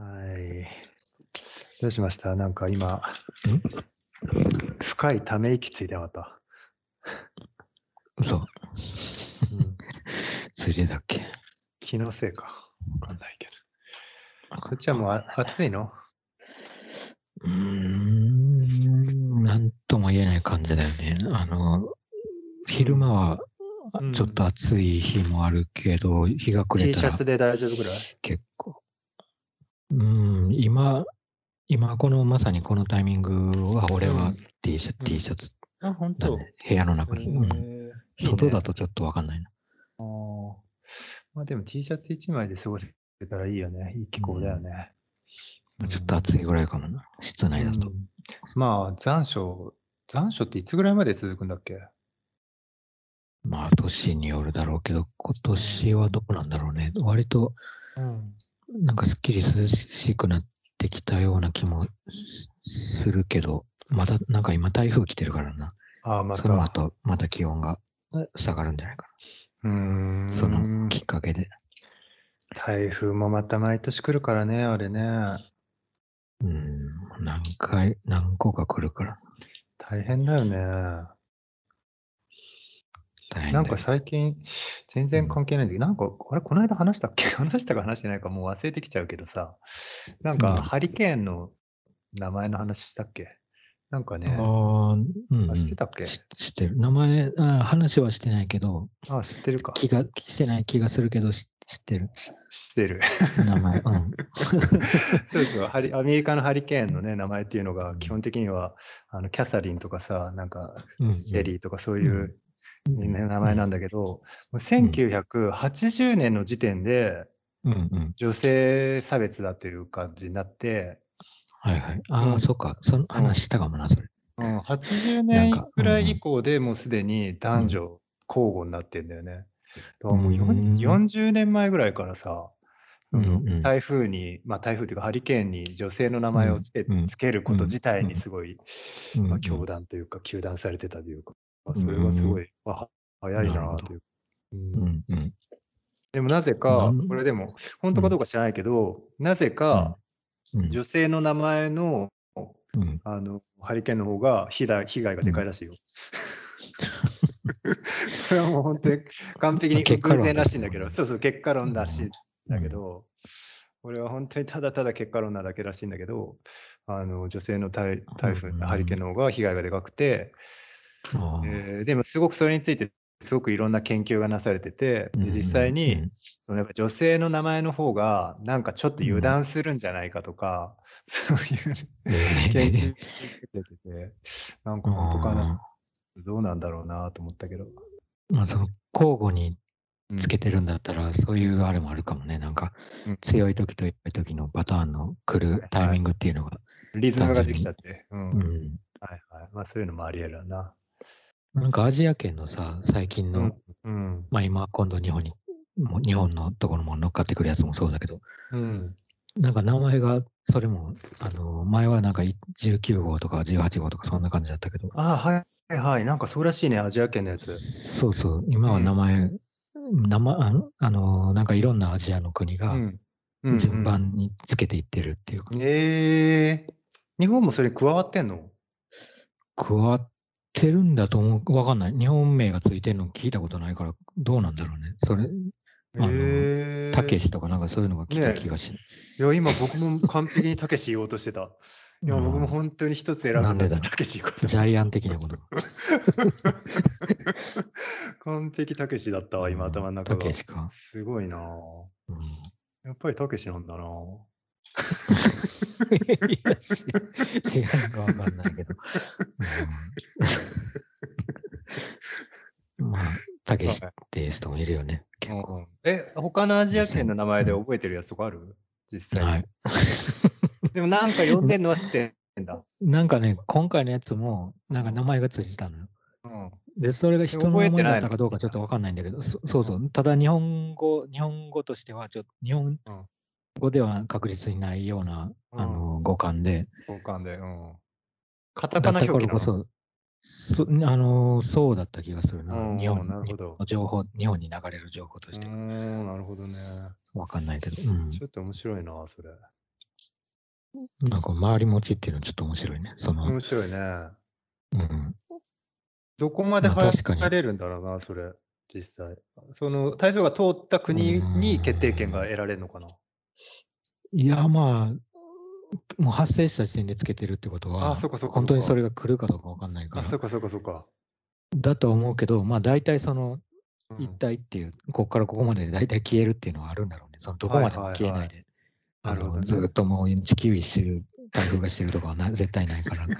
はい。どうしました？なんか今、ん？深いため息ついてなかった？嘘。うん、ついでだっけ？気のせいか。わかんないけど。こっちはもうあ暑いの？うーん、なんとも言えない感じだよね。あの、昼間はうんちょっと暑い日もあるけど、日が暮れ ?T たらシャツで大丈夫ぐらい？結構。うん、今、今このまさにこのタイミングは俺はうん T シャツ、うん T シャツあ、本当。部屋の中に。うん外だとちょっとわかんないな。あーまあでも T シャツ1枚で過ごせたらいいよね。いい気候だよね。まあちょっと暑いぐらいかもな。室内だと。うんまあ残暑、残暑っていつぐらいまで続くんだっけ？まあ年によるだろうけど、今年はどうなんだろうね。割とうん。なんかすっきり涼しくなってきたような気もするけど、まだなんか今台風来てるからな。ああ、また。その後また気温が下がるんじゃないかうーん。な。そのきっかけで。台風もまた毎年来るからね、あれね。うん、何回、何個か来るから。大変だよね。なんか最近、全然関係ないんだけど、なんか、あれ、この間話したっけ？話したか話してないかもう忘れてきちゃうけどさ、なんうんか、ハリケーンの名前の話したっけ？なんかね、ああ、うん、うん。あ知ってたっけ？し知ってる。名前あ、話はしてないけど、あ、知ってるか。気が、してない気がするけど、し知ってる。知ってる。名前。うん。そうそうハリ、アメリカのハリケーンのね、名前っていうのが、基本的には、あのキャサリンとかさ、なんか、うんうんシェリーとかそういう、名前なんだけど、もう1980年の時点でうんうん。女性差別だっていう感じになって、はいはい。ああ、うん。そっか。その話したかもな、それ。うん、80なん年かくらいうんうん。以降でもうすでに男女交互になってんだよね。だからもううよんん40年前ぐらいからさ、台風に、まあ台風っていうかハリケーンに女性の名前をつけ,、ること自体にすごい、まあ、うん。うん教団というか、糾弾されてたというか、まあそれはすごい、あ早いなという。うんうん。うん。でもなぜなかん、これでも、本当かどうか知らないけど、なぜかうん。女性の名前のうん。あのハリケーンの方が被害被害がでかいらしいよ。これはもう本当に完璧に結果論偶然らしいんだけど、そうそう、結果論らしいんうんだけど、これは本当にただただ結果論なだけらしいんだけど、あの女性の台台風、うん。ハリケーンの方が被害がでかくて、えーでもすごくそれについてすごくいろんな研究がなされてて、で実際に、うんそのやっぱ女性の名前の方がなんかちょっと油断するんじゃないかとか、そういうえ研究ーが出てて、なんか本当かな、どうなんだろうなと思ったけど。まあ、その交互にうんつけてるんだったら、そういうあれもあるかもね。なんか、うん強い時と弱い時のパターンの来るタイミングっていうのが。リズムができちゃって。うん。うん。はいはい。まあそういうのもあり得るな。なんかアジア圏のさ、最近の、うん。まあ今今度日本に、もう日本のところも乗っかってくるやつもそうだけど、うん。なんか名前が、それも、あの、前はなんかい19号とか18号とかそんな感じだったけど、ああ、はいはい。なんかそうらしいね、アジア圏のやつ。そうそう、今は名前、名前あの、あのなんかいろんなアジアの国がうん。うん順。番につけていってるっていうか、ええ日本もそれに加わってんの？加わってるんだと思う、わかんない。日本名がついてるの聞いたことないから、どうなんだろうね。それ、あのええたけしとかなんかそういうのが来たね気がし、いや、今僕も完璧にたけし言おうとしてた。今僕も本当に一つ選ぶなんでだたけしジャイアン的なこと。完璧たけしだったわ、今頭の中がたけ。しか。すごいなぁうんやっぱりたけしなんだなぁいや、し知らんかわかんないけど。うんまあ、たけしっていう人もいるよね。結構。うんえ、他のアジア圏の名前で覚えてるやつとかある？実際に。はい。でもなんか呼んでんのは知ってんだ。なんかね、今回のやつも、なんか名前がついてたのよ。うん。で、それが人の名前だったかどうかちょっとわかんないんだけど、そそうそう。ただ日本語、日本語としては、ちょっと日本うん語では確実にないような、あの、語感で、交換で。うん。カタカだったかナ表記なの？らこそ、そあのそうだった気がするな。うん日本なるほどの情報、日本に流れる情報として。ん、なるほどね。わかんないけど。うん。ちょっと面白いな、それ。なんか回り持ちっていうのはちょっと面白いね。その、面白いね。うん。どこまでまあ確かれるんだろうな、それ、実際。その台風が通った国に決定権が得られるのかな？いや、まあ、もう発生した時点でつけてるってことは、あそっかそっか本当にそれが来るかどうかわかんないかあ、らそっ。かそっかそっか。だと思うけど、まあ大体その、うん一体っていう、ここからここまでで大体消えるっていうのはあるんだろうね。そのどこまでも消えないで。はいはいはいなるほどねあのずーっともう地球一周台風がしてるとかはな 絶対ないから。や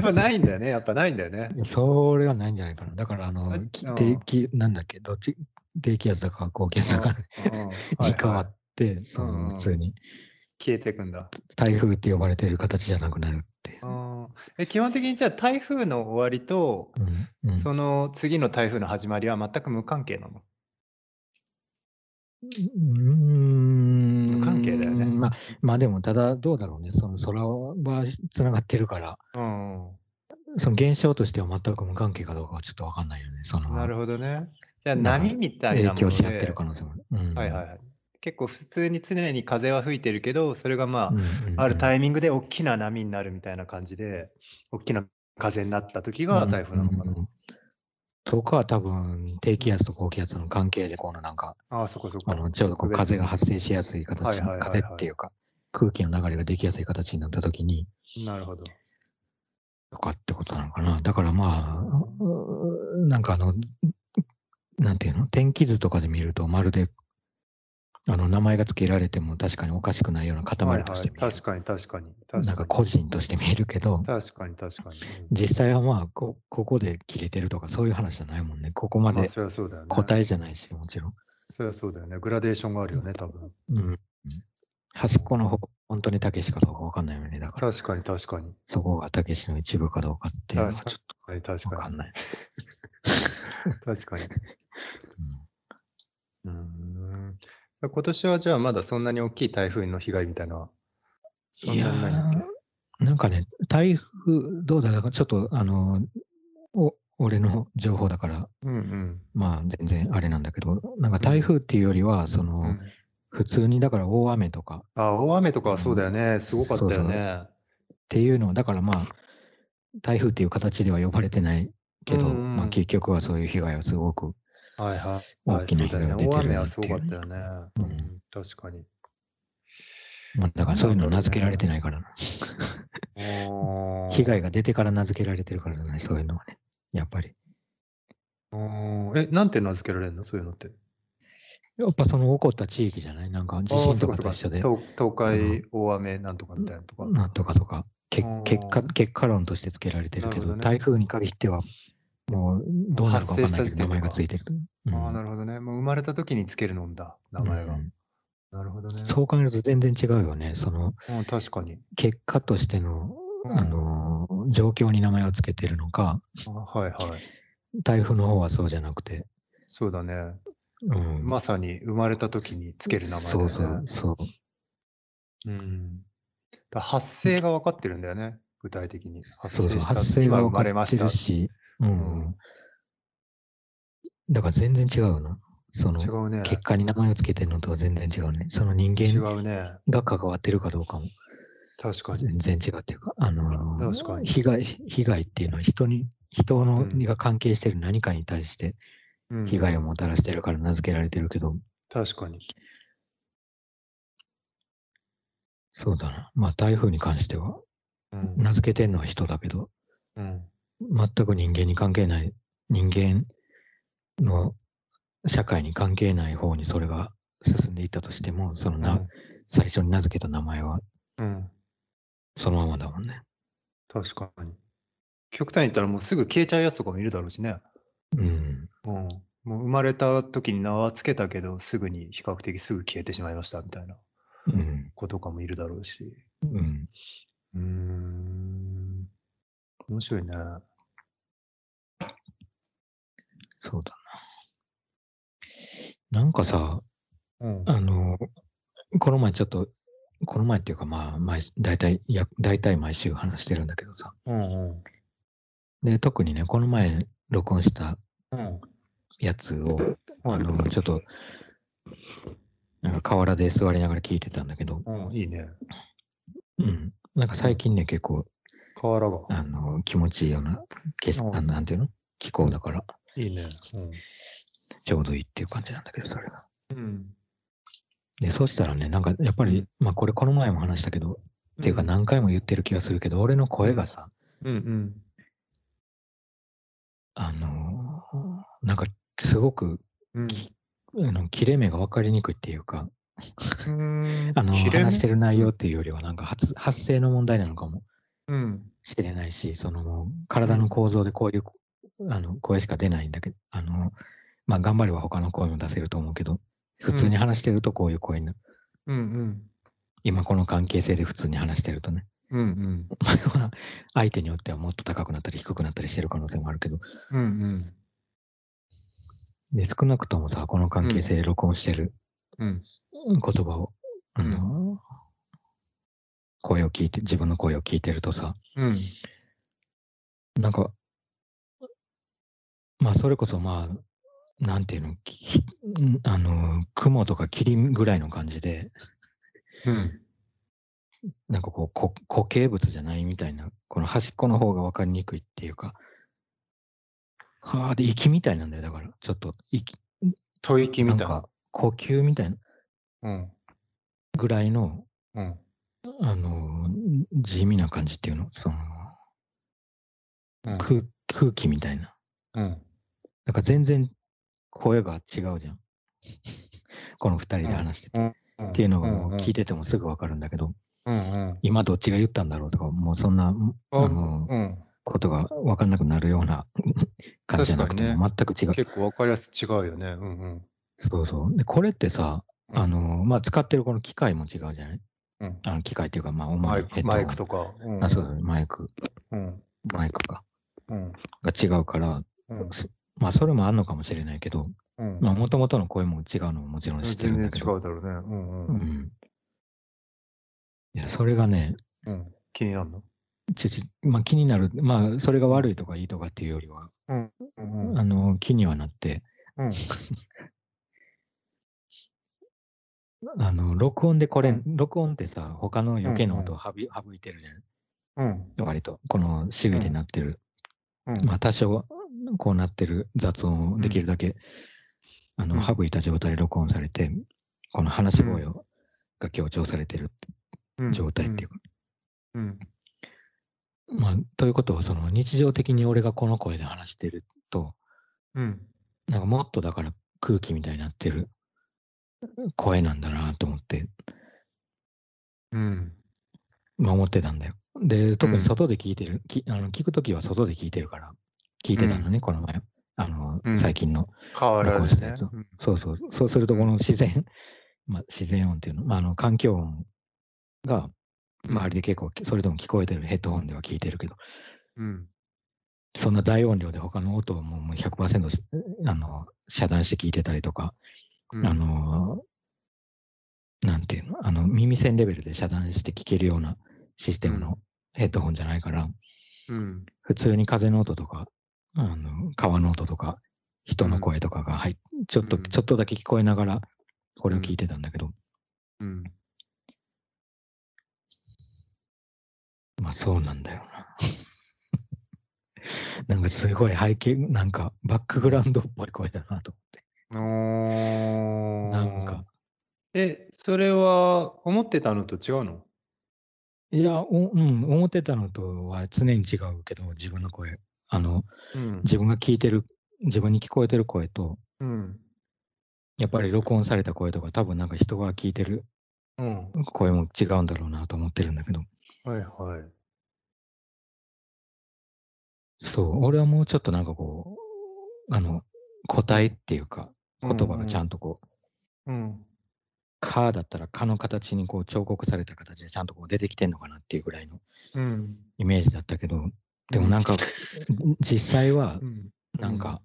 っぱないんだよね、やっぱないんだよね。それはないんじゃないかな。だから、あのうんなんだっけ、どっち、低気圧だか高気圧だか にはい変わはいって、その普通に。消えていくんだ。台風って呼ばれてる形じゃなくなるってえ基本的にじゃあ台風の終わりと、うん。うん。その次の台風の始まりは全く無関係なの？うーん。無関係だよね。まあ、まあでも、ただどうだろうね。その空はつながってるから、うん。その現象としては全く無関係かどうかはちょっとわかんないよね。そのなるほどね。じゃあ波みたいな影響し合ってでる可能性もある。うんはいはいはい。結構普通に常に風は吹いてるけど、それがまあ、うんうんうんあるタイミングで大きな波になるみたいな感じで、大きな風になった時が台風なのかな。うんうんうんとかは多分、低気圧と高気圧の関係で、このなんか、ああ、そこそこ。あのちょうどこう風が発生しやすい形、はいはいはいはい風っていうか、空気の流れができやすい形になった時に、なるほど。とかってことなのかな。だからまあ、うなんかあの、なんていうの、天気図とかで見ると、まるで、あの、名前が付けられても確かにおかしくないようなはい塊とはいして見える。確かに確かに。確かになんか個人として見えるけど、確かに確かに。うん実際はまあこ、ここで切れてるとか、そういう話じゃないもんね。ここままあ、でそりゃそうだよね。答えじゃないし、もちろん。そりゃそうだよね。グラデーションがあるよね、多分。うん。端っこの方、本当にたけしかどうかわかんないよね。だから、確かに確かに。そこがたけしの一部かどうかっていうのはちょっとわかんない。確かに。うん今年はじゃあまだそんなに大きい台風の被害みたいなのはそんなにないんだっけ？いやーなんかね、台風、どうだろうちょっと、あの、お俺の情報だから、うんうん。まあ全然あれなんだけど、なんか台風っていうよりは、その、うん。普通にだから大雨とか。あ、大雨とかはそうだよね。すごかったよね。っていうのは、だからまあ、台風っていう形では呼ばれてないけど、うんうん。まあ結局はそういう被害はすごく、はいはい。大きなはいそうだよね。被害が出て雨はすなっていうごかったよね。ううんん、確かに。まあだからそういうの名付けられてないからな。被害が出てから名付けられてるからじゃない、そういうのはね。やっぱり。あーえ、なんて名付けられるのそういうのって？やっぱその起こった地域じゃない？なんか地震とかと一緒で、東東海大雨なんとかみたいなとか。なんとかとか、け結果、結果論として付けられてるけど、なるほどね台風に限っては、もうどうなるか分かんないけど、名前がついてる。うんああ、なるほどね。もう生まれた時につけるのんだ、名前が。うんなるほどね。そう考えると全然違うよね。そのうん、確かに。結果としての、うんあのー状況に名前を付けてるのか、あはいはい。台風の方はそうじゃなくて、そうだね。うん、まさに生まれた時につける名前ね。そうそうそう。うん。だ発生が分かってるんだよね、具体的に。発そうそう、生した発生今が分かって生まれました。るし、うん。うんだから全然違うな。その違うね。結果に名前を付けてるのとは全然違うね。その人違間。が関わってるかどうかも確かに。全然違うっていうか、あのー確かに被害、被害っていうのは人に、人のうんが関係してる何かに対してうん被害をもたらしてるから名付けられてるけど、確かに。そうだな。まあ台風に関しては、うん。名付けてんのは人だけど、うん全く人間に関係ない、人間の社会に関係ない方にそれが進んでいったとしても、そのな、最初に名付けた名前はうん。そのままだもんね。確かに。極端に言ったらもうすぐ消えちゃうやつとかもいるだろうしね。うん。うん。もう生まれた時に名はつけたけど、すぐに比較的すぐ消えてしまいましたみたいなうん。子とかもいるだろうし。うん。うーん。面白いね。そうだな。なんかさ、うん。あの、この前ちょっと、この前っていうかまあ、毎大体、や大体毎週話してるんだけどさ。うんうん。で、特にね、この前録音したうん。やつを、あの、ちょっと、なんか河原で座りながら聞いてたんだけど、うん、いいね。うん。なんか最近ね、結構、河原が。あの、気持ちいいような、景色うんあのなんていうの気候だから、いいね。ちょうどいいっていう感じなんだけど、それが。うん。うん。で、そうしたらね、なんかやっぱり、まあこれこの前も話したけど、っていうか何回も言ってる気がするけど、俺の声がさ、うんうん。あのーなんかすごくうん。の切れ目が分かりにくいっていうか、うん あの話してる内容っていうよりはなんか発発声の問題なのかもうん。しれないし、その体の構造でこういうあの声しか出ないんだけど、あの、まあ頑張れば他の声も出せると思うけど、普通に話してるとこういう声になる。うんうん。今この関係性で普通に話してるとね、うんうん。相手によってはもっと高くなったり低くなったりしてる可能性もあるけど、うんうん。で少なくともさ、この関係性で録音してるうん。言葉を、あの声を聞いて、自分の声を聞いてるとさ、うん。なんか、まあそれこそまあ、なんていうの、きんあの、雲とか霧ぐらいの感じで、うん。なんかこう、こ固形物じゃないみたいな、この端っこの方が分かりにくいっていうか、はあ、で、息みたいなんだよ。だから、ちょっと、息、吐息みたいな。なんか、呼吸みたいなうん。ぐらいの、うん。あの、地味な感じっていうの、その、うん。空空気みたいな。うん。なんか全然声が違うじゃん。この二人で話してて。うん。っていうのがもううん聞いててもすぐ分かるんだけど。今どっちが言ったんだろうとか、もうそんな、あの、うん。ことが分かんなくなるような 感じじゃなくて全く違う。結構わかりやすく違うよね。うんうん。そうそう。で、これってさ、うんあの、まあ、使ってるこの機械も違うじゃない？うん。あの機械っていうか、まあ、主マイクにヘッドホンマイクとか。うんあ、そうだね、マイク、うん。マイクか。うん。が違うから、うん。まあ、それもあんのかもしれないけど、うん。まあ、もともとの声も違うのももちろん知ってる全然んだけど、違うだろうね。うんううん。ん。いや、それがね、うん。気になるの？ちょちょまあ、気になる、まあ、それが悪いとかいいとかっていうよりは、うんうん。あの、気にはなって、うん。あの、録音でこれ、うん録音ってさ、他の余計な音を省い省いてるじゃん。うん。割と、この周囲でなってる。うん。まあ、多少、こうなってる雑音をできるだけ、あの、うん省いた状態で録音されて、この話し声をが強調されてるうん状態っていうか。うん。まあ、ということは、その日常的に俺がこの声で話してると、うん。なんかもっとだから空気みたいになってる声なんだなと思って、うん。まあ思ってたんだよ。で、特うんに外で聞いてる、きあの聞くときは外で聞いてるから、聞いてたのね、この前。あの、うん。最近の。変わらずね。録音したやつ。うん。そうそう。そうすると、この自然、まあ自然音っていうの、まああの環境音が周りで結構、それでも聞こえてるヘッドホンでは聞いてるけど、うん。そんな大音量で他の音をもうもう100%しあの遮断して聞いてたりとか、うん。あ、のなんていうの、あの耳栓レベルで遮断して聞けるようなシステムうん。のヘッドホンじゃないから、うん。普通に風の音とか、あの川の音とか、人の声とかが入っちょっと、うんちょっとだけ聞こえながら、これを聞いてたんだけど、うん。まあそうなんだよな。なんかすごい背景、なんかバックグラウンドっぽい声だなとお思って。なんか、え、それは思ってたのと違うの？いや、おうん、思ってたのとは常に違うけど、自分の声。あの、うん。自分が聞いてる、自分に聞こえてる声と、うん。やっぱり録音された声とか、多分なんか人が聞いてるうん。声も違うんだろうなと思ってるんだけど、はいはい。そう、俺はもうちょっとなんかこう、あの、個体っていうか、言葉がちゃんとこう、うん。かだったらかの形にこう彫刻された形でちゃんとこう出てきてんのかなっていうぐらいのうん。イメージだったけど、でもなんか、実際はう、ん。なんか、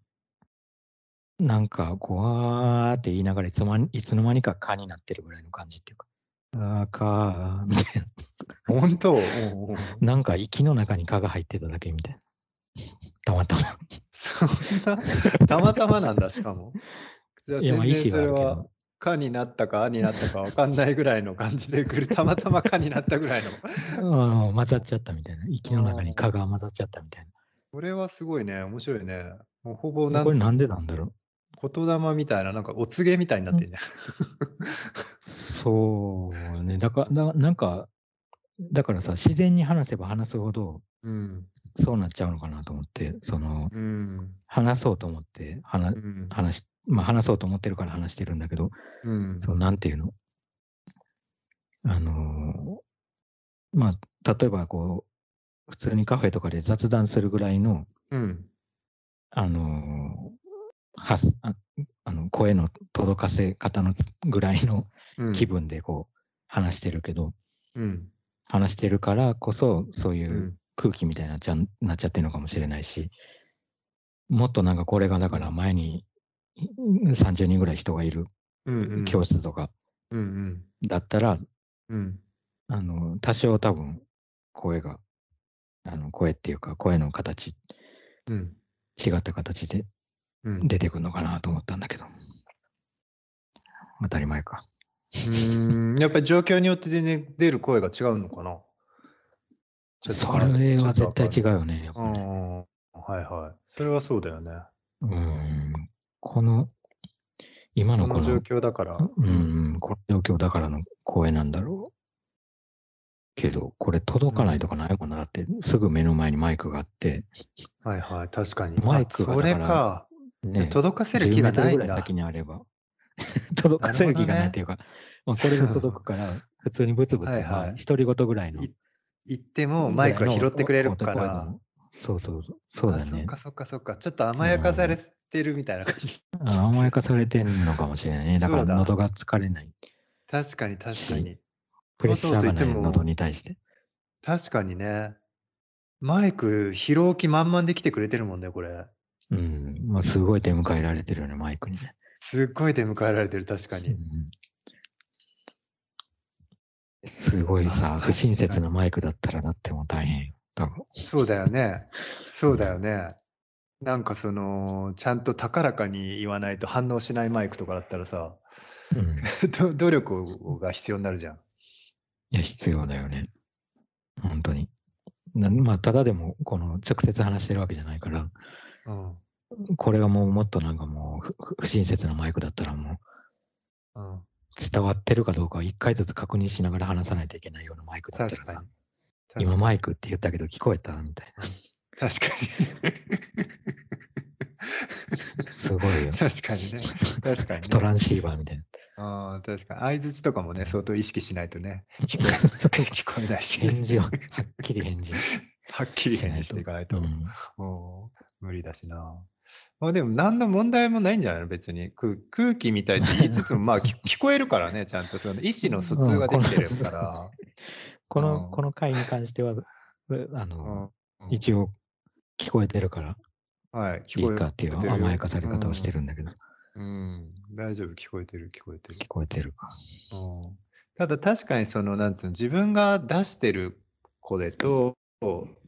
なんか、こう、わーって言いながらいつの間にいつの間にか蚊になってるぐらいの感じっていうか、あーかーみたい本当？な。なんか息の中に蚊が入ってただけみたいな。たまたま。そんな、たまたまなんだ、しかも。じゃあ、いや、まあ意全然思はあるけそれはど。かになったかあになったかわかんないぐらいの感じで来る。たまたまかになったぐらいの。うん混ざっちゃったみたいな。息の中に蚊が混ざっちゃったみたいこれはすごいね、面白いね。もうほぼな。なんこれなんでなんだろう。言霊みたいな、なんかお告げみたいになってんね。そうね。だから、だなんか、だからさ、自然に話せば話すほど、うん。そうなっちゃうのかなと思って、その、うん。話そうと思って話、うん。話し、まあ話そうと思ってるから話してるんだけど、うん。そのなんていうの？あのーまあ、例えばこう、普通にカフェとかで雑談するぐらいの、うん。あのーはすああの声の届かせ方のぐらいのうん。気分でこう話してるけど、うん。話してるからこそそういううん。空気みたいになっちゃんなっちゃってるのかもしれないし、もっとなんかこれがだから前にうん30人ぐらい人がいる。教室とかうん。だったら、うん。あの、多少多分声が、あの、声っていうか声の形、うん。違った形でうん。出てくるのかなと思ったんだけど。当たり前か。うーん。やっぱり状況によって全然出る声が違うのかなそれは絶対違う。うよね。ねうん。はいはい。それはそうだよね。うん。この、今のこの、状況だから。う。ん、この状況だからの声なんだろう。けど、これ届かないとかないもんな。だって、すぐ目の前にマイクがあって、はいはい。確かに。マイクがあそれだか。ね、届かせる10気がないんだ。ぐらい先にあれば、届かせる気がないっていうか、もうそれが届くから、普通にブツブツ、はいはいまあ独り言ぐらいの。い言ってもマイクは拾ってくれるから。そうそうそう。そうだねあそっか。そっかそっか。ちょっと甘やかされてるみたいな感じ。あ甘やかされてんのかもしれないね。だから喉が疲れない。確かに確かに。プレッシャーがない喉に対して。確かにね。マイク拾う気満々で来てくれてるもんね、これ。うん。まあ、すごい出迎えられてるよね、マイクにね。すっごい出迎えられてる、確かに。うんすごいあさ、不親切なマイクだったらだってもう大変よ。多分。そうだよね。そうだよね。なんかその、ちゃんと高らかに言わないと反応しないマイクとかだったらさ、うん。ど努力が必要になるじゃん。いや、必要だよね。本当に。なまあ、ただでも、この直接話してるわけじゃないから、うん。これがもうもっとなんかもう不親切なマイクだったらもううん。伝わってるかどうかを一回ずつ確認しながら話さないといけないようなマイクだったらさ今マイクって言ったけど聞こえた？みたいな。確かに。すごいよ。確かにね。確かにね。トランシーバーみたいな。ああ、確かに。相づちとかもね、相当意識しないとね、聞こえ聞こえないし。返事を、はっきり返事はっきり返事していかないと。うんもう無理だしな。まあでも何の問題もないんじゃないの？別に空空気みたいって言いつつも まあ聞聞こえるからねちゃんとその意思の疎通ができてるから。この、うんこの回に関しては、うあうの、ん一応聞こえてるから、はい、い聞こえいかっていう甘やかされ方をしてるんだけど、うん、うん。大丈夫聞こえてる聞こえてる。聞。こえてるか。うん。ただ確かにそのなんつうの自分が出してる声と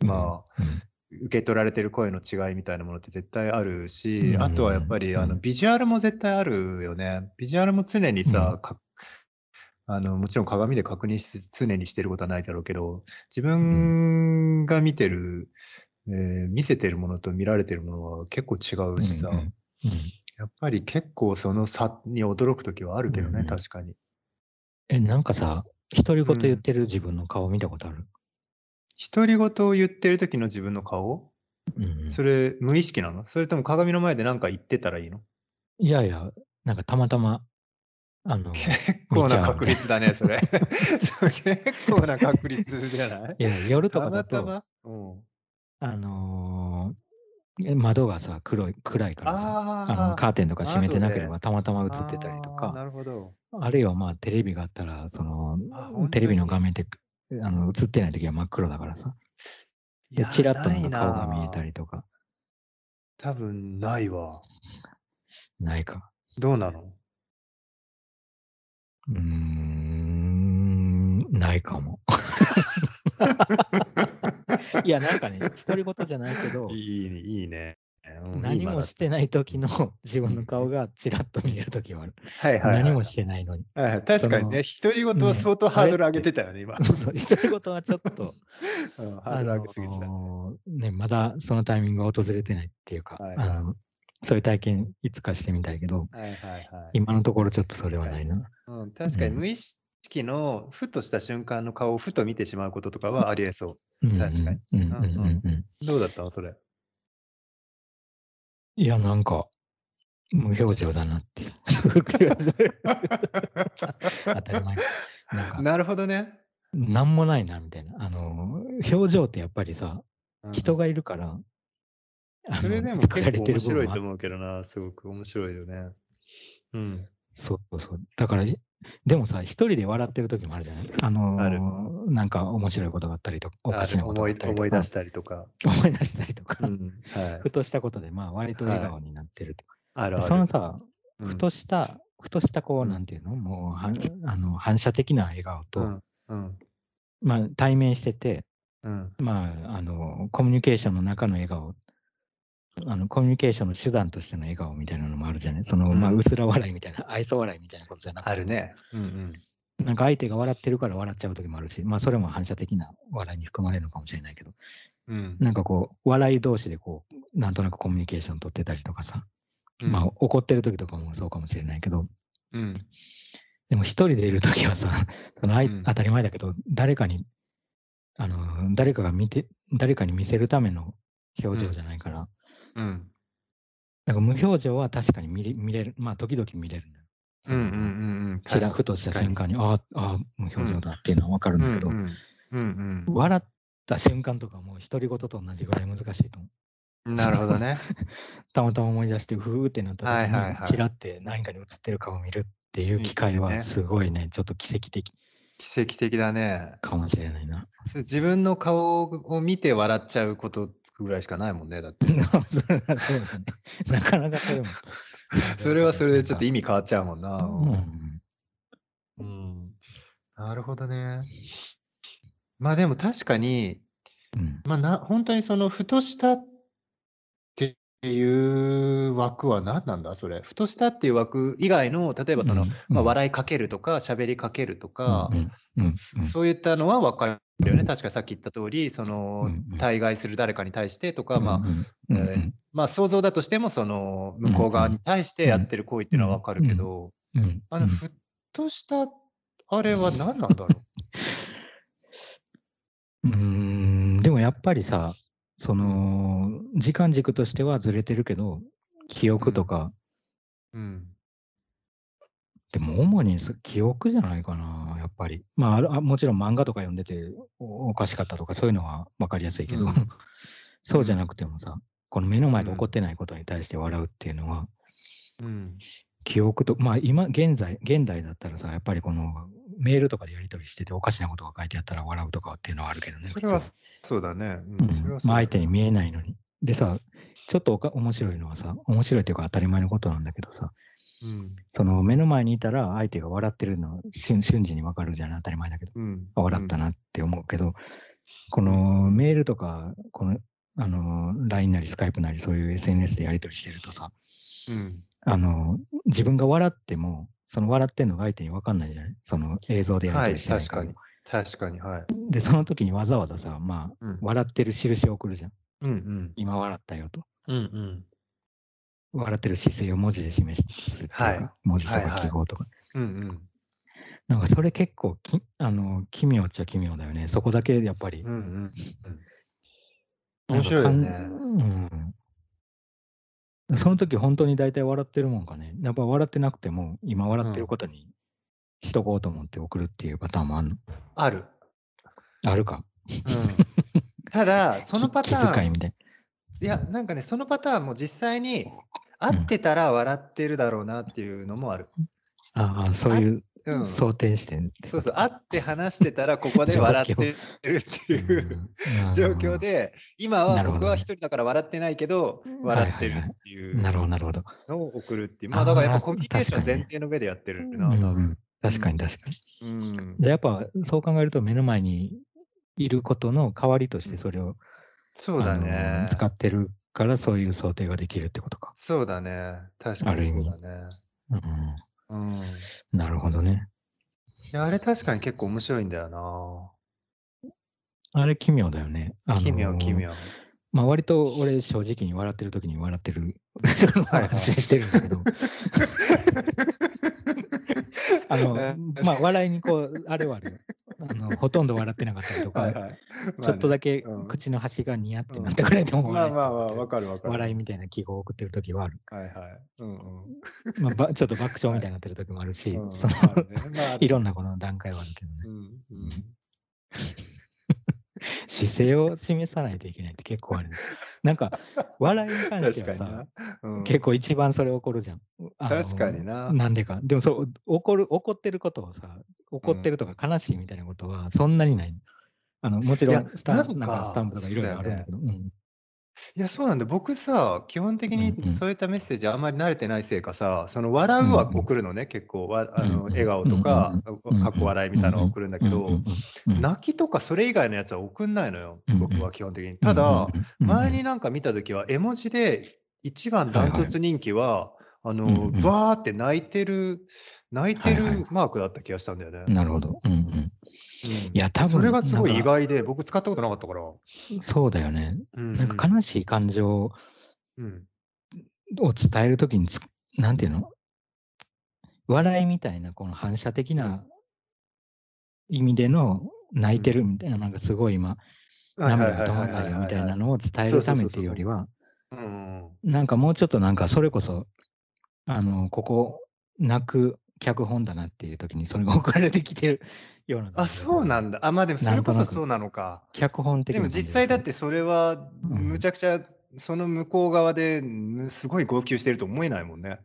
まあ、受け取られてる声の違いみたいなものって絶対あるし、うんあとはやっぱりあのうんビジュアルも絶対あるよね。ビジュアルも常にさ、かあのもちろん鏡で確認して常にしてることはないだろうけど、自分が見てる、えー見せてるものと見られてるものは結構違うしさ、うんうんうん。やっぱり結構その差に驚くときはあるけどね、うんうん確かに。え、なんかさ、独り言言ってる自分の顔見たことある、独り言を言ってる時の自分の顔？うんうん。それ無意識なの？それとも鏡の前で何か言ってたらいいの？いやいや、なんかたまたま、あの、結構な確率だね、それ。それ結構な確率じゃない？いや夜とかだと、たまたま、うん、あのーえ窓がさ、黒い、暗いからさ、ああのカーテンとか閉めてなければ窓たまたま映ってたりとあーなか、るほど。あるいはまあテレビがあったら、そのテレビの画面ってあの映ってない時は真っ黒だからさ、で、チラッとなんかない顔が見えたなりとか、多分ないわ。ないか。どうなの？うーん、ないかも。いや、なんかね、独り言じゃないけど、いいね、いいね。うん何もしてない。時の 自分の顔がちらっと見える時はある。はいはい、はい。何もしてないのに。はいはい、確かにね、独り言は相当ハードル上げてたよね、今。そうそう、独り言はちょっと、うんハードル上げすぎてた。あのーね、まだそのタイミングが訪れてないっていうか、はいはいあのそういう体験いつかしてみたいけど、はいはいはい。今のところちょっとそれはないな。うん、確かにうん無意識のふとした瞬間の顔をふと見てしまうこととかはありえそうん確かに。うんうんうん。どうだった？のそれ。いや、なんか、無表情だなって。当たり前。ななるほどね。なんもないな、みたいな。あの、表情ってやっぱりさ、うん人がいるから、それでも結構面白いと思うけどな、すごく面白いよね。うん。そうそう。だから、いでもさ、一人で笑ってる時もあるじゃない？あのーあるなんか面白いことがあったりとか、おかしなこと思いがあったりとか。思い出したりとか。思い出したりとか、うん。はいふ。としたことで、まあ、割と笑顔になってると。あるある。そのさ、うんふとした、ふとしたこう、うんなんていうの？もうはんあの、反射的な笑顔と、うん。うん。まあ、対面してて、うん。まあ、あの、コミュニケーションの中の笑顔、あの、コミュニケーションの手段としての笑顔みたいなのもあるじゃない？その、まあ、うん。うすら笑いみたいな、愛想笑いみたいなことじゃなくて、あるね。うんうん。なんか相手が笑ってるから笑っちゃう時もあるし、まあ、それも反射的な笑いに含まれるのかもしれないけど、うん。なんかこう、笑い同士でこう、なんとなくコミュニケーション取ってたりとかさ、うん。まあ、怒ってる時とかもそうかもしれないけど、うん。でも一人でいる時はさ、そのあいうん。当たり前だけど、誰かに、あの、誰かが見て、誰かに見せるための表情じゃないから、うん。なんか無表情は確かに見れ見れる、まあ時々見れるんだよ。うんうんうんうん。ちらふとした瞬間に、ああ、ああ、無表情だっていうのはわかるんだけど、うんうんうん笑った瞬間とかも独り言と同じぐらい難しいと思う。うん。なるほどね。たまたま思い出して、ふーってなった時に、ちらって何かに映ってる顔を見るっていう機会はすごいね、ちょっと奇跡的奇跡的だね。かもしれないな。自分の顔を見て笑っちゃうことぐらいしかないもんね。だって。なかなかそれも。それはそれでちょっと意味変わっちゃうもんな。うん。うん。なるほどね。まあでも確かに、うん。まあな、本当にその、ふとしたっていう枠は何なんだそれ。ふとしたっていう枠以外の、例えばその、うんまあ、うん笑いかけるとか、喋りかけるとか、うんうんうんそういったのは分かるよね。確かさっき言った通り、そのうんうん、対外する誰かに対してとか、まあ、うんうんうんえーまあ想像だとしても、その、向こう側に対してやってる行為っていうのは分かるけど、うんあの、うんふっとした、あれは何なんだろう？うーんでもやっぱりさ、その、時間軸としてはずれてるけど、記憶とか、うん。でも主にそ記憶じゃないかな、やっぱり。まあもちろん漫画とか読んでておおかしかったとかそういうのは分かりやすいけど、うん そうじゃなくてもさ、この目の前で起こってないことに対して笑うっていうのは、うん。記憶と、まあ今、現在、現代だったらさ、やっぱりこのメールとかでやり取りしてておかしなことが書いてあったら笑うとかっていうのはあるけどね。それはそうだね。ううん。それはそうだねまあ相手に見えないのに。でさ、ちょっとおか面白いのはさ、面白いっていうか当たり前のことなんだけどさ、うん。その目の前にいたら相手が笑ってるの瞬瞬時にわかるじゃない当たり前だけど、うん。あ笑ったなって思うけど、このメールとか、この、あの、LINE なりスカイプなりそういう SNS でやり取りしてるとさ、うん。あの、自分が笑っても、その笑ってんのが相手に分かんないじゃない？その映像でやりはい、取りしてない確かに。確かに、はい。で、その時にわざわざさ、まあ、うん。笑ってる印を送るじゃん。うんうん。今笑ったよと。うんうん。笑ってる姿勢を文字で示すっていうか、はい文字とかはいはい記号とか。うんうん。なんかそれ結構きあの奇妙っちゃ奇妙だよね。そこだけやっぱり。うんうんうん。面白いよね。うん。その時本当に大体笑ってるもんかね。やっぱ笑ってなくても、今笑ってることにしとこうと思って送るっていうパターンもあんの。ある。あるか。うん。ただ、そのパタ気気遣いーン、みたいいや、なんかね、そのパターンも実際に合ってたら笑ってるだろうなっていうのもある。な。ああ、そういううん。想定してそうそう、会って話してたらここで笑ってるっていう状況。で、今は僕は一人だから笑ってないけど、ん笑ってるっていうんなるほど、うなるほど。のを送るっていう。まあだからやっぱコミュニケーション前提の上でやってるうな、多確かに確かに。うん。で、やっぱそう考えると目の前にいることの代わりとしてそれを、そうだね。使ってるからそういう想定ができるってことか。そうだね。確かにそうだね。うん、うん。いなるほどね。や、あれ確かに結構面白いんだよな。あれ奇妙だよね。あのー奇妙、奇妙。まあ割と俺正直に笑ってる時に笑ってる 話してるんだけど、あのえ、まあ笑いにこう、あれはあるよ。あのほとんど笑ってなかったりとか、はいはい。ちょっとだけうん口の端がニヤってなってくれてもまあ笑いまあまあ、わかるわかる。笑いみたいな記号を送ってる時はある。はいはい。うんうん。まあ、ばちょっと爆笑みたいになってる時もあるし、うんそのまあねまあ いろんなこの段階はあるけどね。うんうん 姿勢を示さないといけないって結構あるね。なんか、笑いに関してはさな、。うん結構一番それ起こるじゃん。確かにななんでか。でもそう、怒る、怒ってることをさ、怒ってるとか悲しいみたいなことはそんなにない。あの、もちろんスタンプ、なんかスタンプとかいろいろあるんだけど。うんいや、そうなんだ。僕さ、基本的うんうんにそういったメッセージあんまり慣れてないせいかさ、その笑うはうんうん送るのね、結構わあの笑顔とかかっこ笑いみたいなのを送るんだけど、うんうんうんうん泣きとかそれ以外のやつは送んないのよ、僕は基本的に。ただ、うんうんうん前になんか見たときは、絵文字で一番ダントツ人気は、あの、うんうんバーって泣いてる、泣いてはいはいるマークだった気がしたんだよね。なるほど。うんうん。うん。いや多分それがすごい意外で、僕使ったことなかったから。そうだよね。うん。なんか悲しい感情うん。を伝えるときにつ、なんていうの？笑いみたいな、この反射的な意味での泣いてるみたいな、なんかすごい今、涙が止まんないよみたいなのを伝えるためっていうよりは、うんうんなんかもうちょっとなんかそれこそ、あの、ここ泣く脚本だなっていう時にそれが送られてきてるような。あ、そうなんだ。あ、まあでもそれこそそうなのか。脚本的でも実際だってそれはうんむちゃくちゃその向こう側でむすごい号泣してると思えないもんね。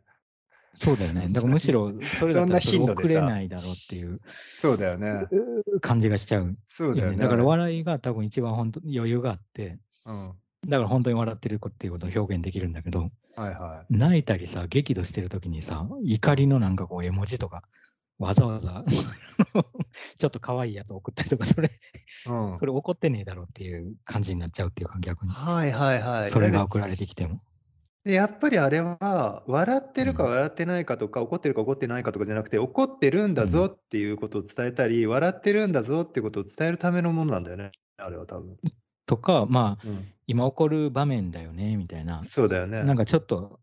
そうだよね。だからむしろ それだったらそれそんな頻度でさ送れないだろうっていうそうだよね。う感じがしちゃうそうだよね。だから笑いが多分一番本当余裕があって、うん。だから本当に笑ってる子っていうことを表現できるんだけど、はいは泣いたりさ、激怒してる時にさ、怒りのなんかこう絵文字とか、わざわざ ちょっと可愛いやつ送ったりとか、それ、い。うんそ。れ怒ってねえだろっていう感じになっちゃうっていうか、逆に。はいはいはい。それがだ送られてきても。でやっぱりあれは笑ってるかうん笑ってないかとか、怒ってるか怒ってないかとかじゃなくて怒ってるんだぞっていうことを伝えたり、笑ってるんだぞっていうことを伝えるためのものなんだよね。あれは多分。とか、まあ、うん、今起こる場面だよね、みたいな。そうだよね。なんかちょっと、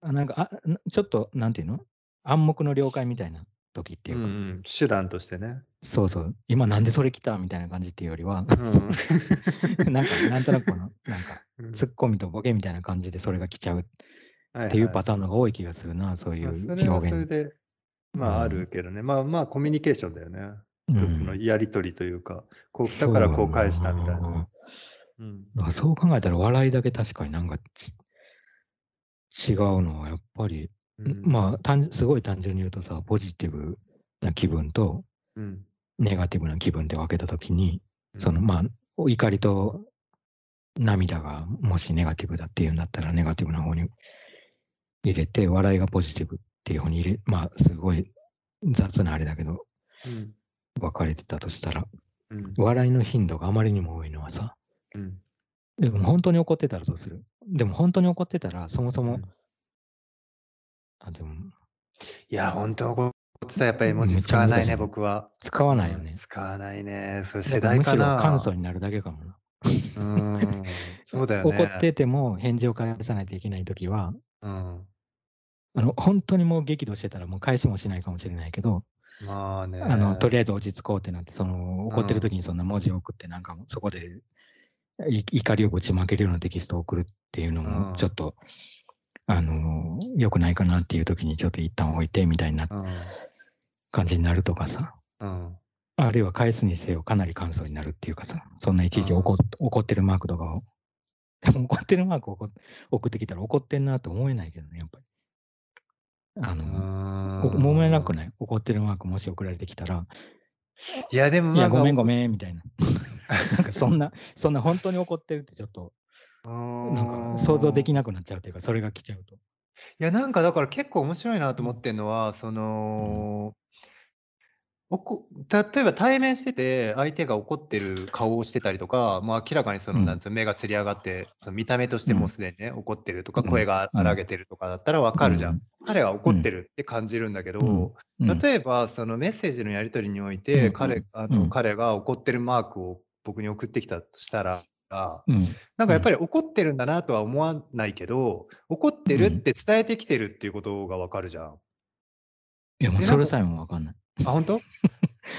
あなんか、あなちょっと、なんていうの？暗黙の了解みたいな時っていううか、んうん、手段としてね。そうそう、今なんでそれ来たみたいな感じっていうよりは、うん。なんか、なんとなくこの、なんか、うん。ツッコミとボケみたいな感じでそれが来ちゃうはっていうパターンンのが多い気がするな、そういうまあ、それは表現。それで、まああるけどね。まあまあコミュニケーションだよね。うん一つのやりとりというか、こう来たからこう返したみたいな。うん。そう考えたら笑いだけ確かになんかち違うのはやっぱり、うん。まあ単すごい単純に言うとさ、ポジティブな気分とうん。ネガティブな気分で分けたときに、うん。そのまあ怒りと涙がもしネガティブだっていうんだったらネガティブな方に入れて、笑いがポジティブっていう方に入れ、まあすごい雑なあれだけど、うん。分かれてたとしたら、うん。笑いの頻度があまりにも多いのはさ、うん。でも本当に怒ってたらどうする？でも本当に怒ってたら、そもそも、うんあ、でも、いや、本当こってたらやっぱり文字使わないね、僕は。使わないよね。使わないね。それ世だからむしろ代かな。簡素になるだけかもな。うん。そうだよね。怒ってても返事を返さないといけないときは、うん。あの本当にもう激怒してたらもう返しもしないかもしれないけど、まあね。あのとりあえず落ち着こうってなって、その怒ってるうん時にそんな文字を送って、なんかそこでい怒りをぶちまけるようなテキストを送るっていうのうんも、ちょっと、あの良くないかなっていう時にちょっと一旦置いてみたいなうん。感じになるとかさ、うん。あるいは返すにせよかなり簡素になるっていうかさ、そんないちいち怒ってるマークとかを、でも怒ってるマークを送送ってきたら怒ってんなと思えないけどね、やっぱり。あの、お思えなくいない？怒ってるマークもし送られてきたら、いや、でもいや、まあ、ごめんごめんみたいな。なんかそんな、そんな本当に怒ってるってちょっと、んなんか想像できなくなっちゃうというか、それが来ちゃうと。いや、なんかだから結構面白いなと思ってるのは、その、おこ例えば対面してて、相手が怒ってる顔をしてたりとか、もう明らかにその、なんうん。つ目がつり上がって、その見た目としてもううん。すでにね、怒ってるとか、うん。声がうん。荒げてるとかだったら分かるじゃん。うん。彼は怒ってうん。るって感じるんだけうん。ど、うん。例えばそのメッセージのやり取りにおいうんうて、彼ん。あの、うん。彼が怒ってるマークを僕に送ってきたとしたら、うん。うん。なんかやっぱり怒ってるんだなとは思わないけど、怒ってるっうん。て伝えてきてるっていうことが分かるじゃん。いや、もうそれさえも分かんない。あ、ほんと？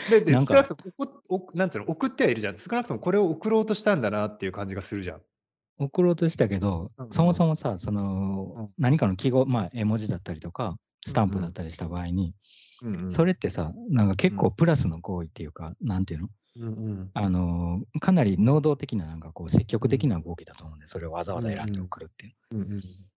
でで、少なくとも、なんつうの、送ってはいるじゃん。少なくともこれを送ろうとしたんだなっていう感じがするじゃん。送ろうとしたけど、そうんうん。もそもさ、その、うん。何かの記号、まあ、絵文字だったりとか、スタンうんうん。プだったりした場合に、うんうん。それってさ、なんか結うん。構プラスの行為っていうか、なんていうの？うんうん。あの、かなり能動的ななんかこう積極うん。的な動きだと思うんで、それをわざわざ選んで。送るっていう。うん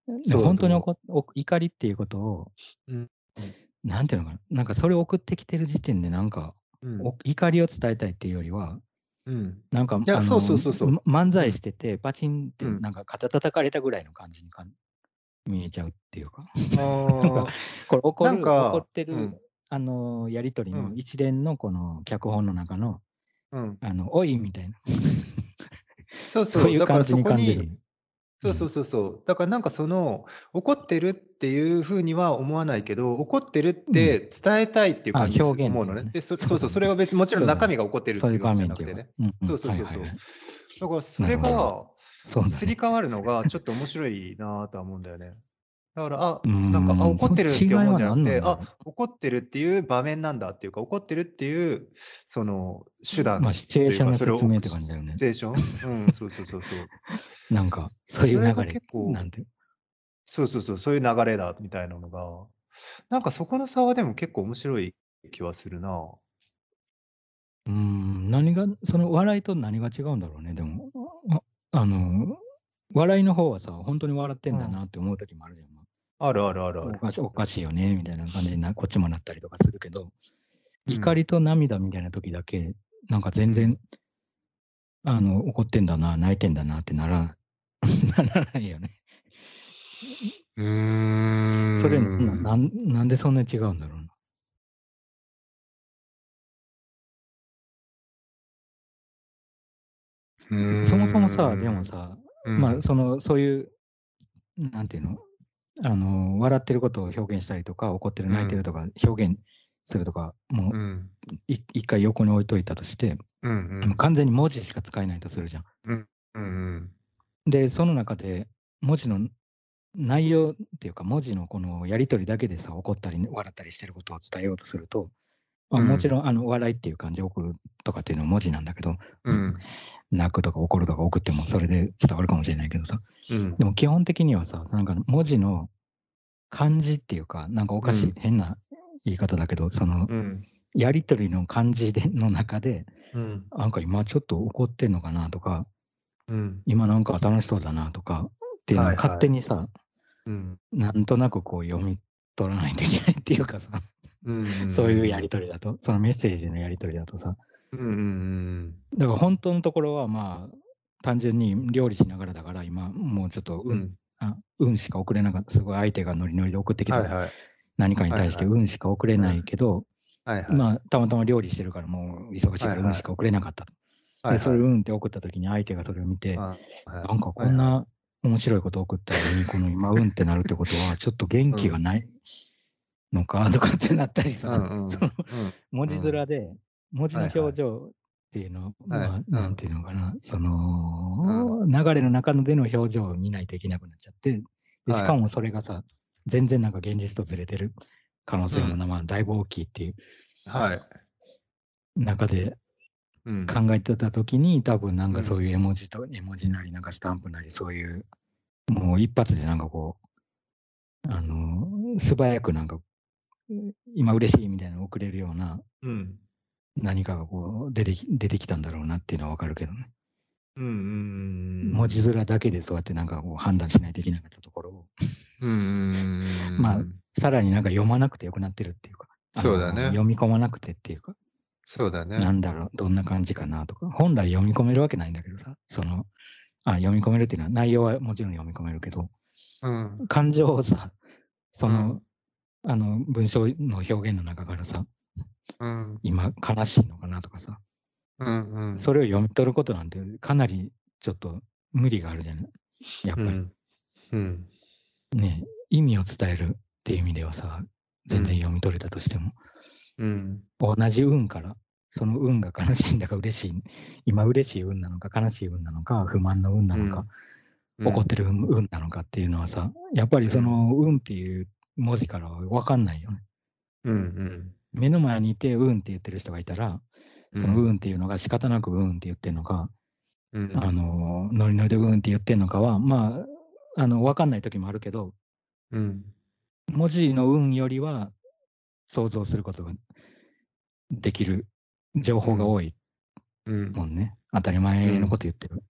うん。でもほんとにおそうだと思う。こお怒りっていうことを、うん、うん。なんていうのかな、なんかそれを送ってきてる時点でなんか、うん。お怒りを伝えたいっていうよりは、うん。なんかいや、そうそうそうそう。ま漫うん。才してて、パチンってうん。なんか肩叩かれたぐらいの感じにかん見えちゃうっていうか。これ怒なんる怒っかてる、うん。あの、やり取りうん。の一連のこの脚本の中の、うん。あの、おいみたいな。そうそう、そういうだからそこにそうそううん。そうそう。だからなんかその、怒ってるっていう風には思わないけど、怒ってるっうん。て伝えたいっていうあ、感じ思うのね。で、そそうそう、そ。れは別にもちろん。中身が怒ってるっていうわけじゃ。なくてね。そうそうそうそう。だからそれ。が。すり替わるのがちょっと面白いなとは思うんだよね。だから、あ、なんか、あ、怒ってるって思うんじゃなくて、あ。怒ってるっていう場面なんだっていうか、怒ってるっていう、その手まあ、段シチュエーションのそれを置く説明って感じシだよね。チュエーションうん、そうそうそうそう。なんか、そういう流れ、結構なんてそうそうそう、そういう流れだみたいなのが、なんかそこの差はでも結構面白い気はするな。うーん、何が、その笑いと何が違うんだろうね、でも。ああの、笑いの方はさ、ほんとに笑ってんだうん。なって思う時もあるじゃん。あるあるあるある。おかしおかしいよねみたいな感じになこっちもなったりとかするけど、うん。怒りと涙みたいな時だけ、なんか全然うん。あの、怒ってんだな、泣いてんだなってなら ならないよね。うーそれ、ななん。んなんでそんなに違うんだろうな。そもそもさ、でもん。さ、まあ、うん。その、そういう、なんていうの、あの、笑ってることを表現したりとか、怒ってる、うん。泣いてるとか表現するとか、もうん。う、い一回横に置いといたとして、うんうん。完全に文字しか使えないとするじゃん。うん。うんうん。で、その中で文字の内容っていうか、文字のこのやり取りだけでさ、怒ったり笑ったりしてることを伝えようとすると、まあ、もちうん。ろんあの笑いっていう漢字を送るとかっていうのは文字なんだけど、うん。泣くとか怒るとか送ってもそれで伝わるかもしれないけどさ、うん。でも基本的にはさ、なんか文字の漢字っていうか、なんかおかしい、うん。変な言い方だけど、そのうん。やり取りの漢字での中で、うん。なんか今ちょっと怒ってんのかなとか、うん。今なんか楽しそうだなとかっていうのを勝はいはい。手にさ、うん。なんとなくこう読み取らないといけないっていうかさ、そういうやりうん。取りだと、そのメッセージのやり取りだとさ、うんうんうんうん。だから本当のところはまあ、単純に料理しながらだから今もうちょっと運うん。あ、運しか送れなかった、すごい相手がノリノリで送ってきたはいはい。何かに対してはいはい。運しか送れうん。ないけど、はいはい。まあ、たまたま料理してるからもう忙しいはいはい。から運しか送れなかったと。で、それはいはい。運って送った時に相手がそれを見て、ああ、はい。なんかはいはい。こんな面白いこと送ったのに、この今運ってなるってことは、ちょっと元うん。気がないのかとかってなったりさ、うんうん。そのうん。文字うん。面で、文字のはいはい。表情っていうのは、はい。うん。なんていうのかな、そうん。の、流れの中での表情を見ないといけなくなっちゃって、で、しはい。かもそれがさ、全然なんか現実とずれてる可能うん。性もなまあ、だいぶ大きいっていうはい。中でうん。考えてた時に、多分なんうん。かそういう絵文字と絵文字なり、なんかスタンプなり、そういう、もう一発でなんかこう、あの、素早くなんか、うん今嬉しいみたいなの送れるようなうん。何かがこう出てき出てきたんだろうなっていうのは分かるけどね。うんうんうん文字うん。面だけでそうやってなんかこう判断しないといけなかったところを、うん まあ、うん。さらになんか読まなくてよくなってるっていうか、そうだね。読み込まなくてっていうか、そうだね。なんだろう、どんな感じかなとか、本来読み込めるわけないんだけどさ、その、あ、読み込めるっていうのは内容はもちろん読み込めるけど、うん。感情をさ、その、うん。あの、文章の表現の中からさ、うん。今悲しいのかなとかさ、うんうん。それを読み取ることなんてかなりちょっと無理があるじゃない？やっぱり、うん。うん。ね、意味を伝えるっていう意味ではさ、全然読み取れたとしても、うん。同じ運から、その運が悲しいんだか嬉しい、今嬉しい運なのか悲しい運なのか不満の運なのか、怒ってる運なのかっていうのはさ、やっぱりその運っていう文字からは分かんないよね。うんうん。目の前にいて運って言ってる人がいたら、その運っていうのが仕方なく運って言ってるのか、うん。あの、ノリノリで運って言ってるのかは、まあ、あの、分かんない時もあるけど、うん。文字の運よりは想像することができる情報が多いうん。もんね。当たり前のこと言ってる。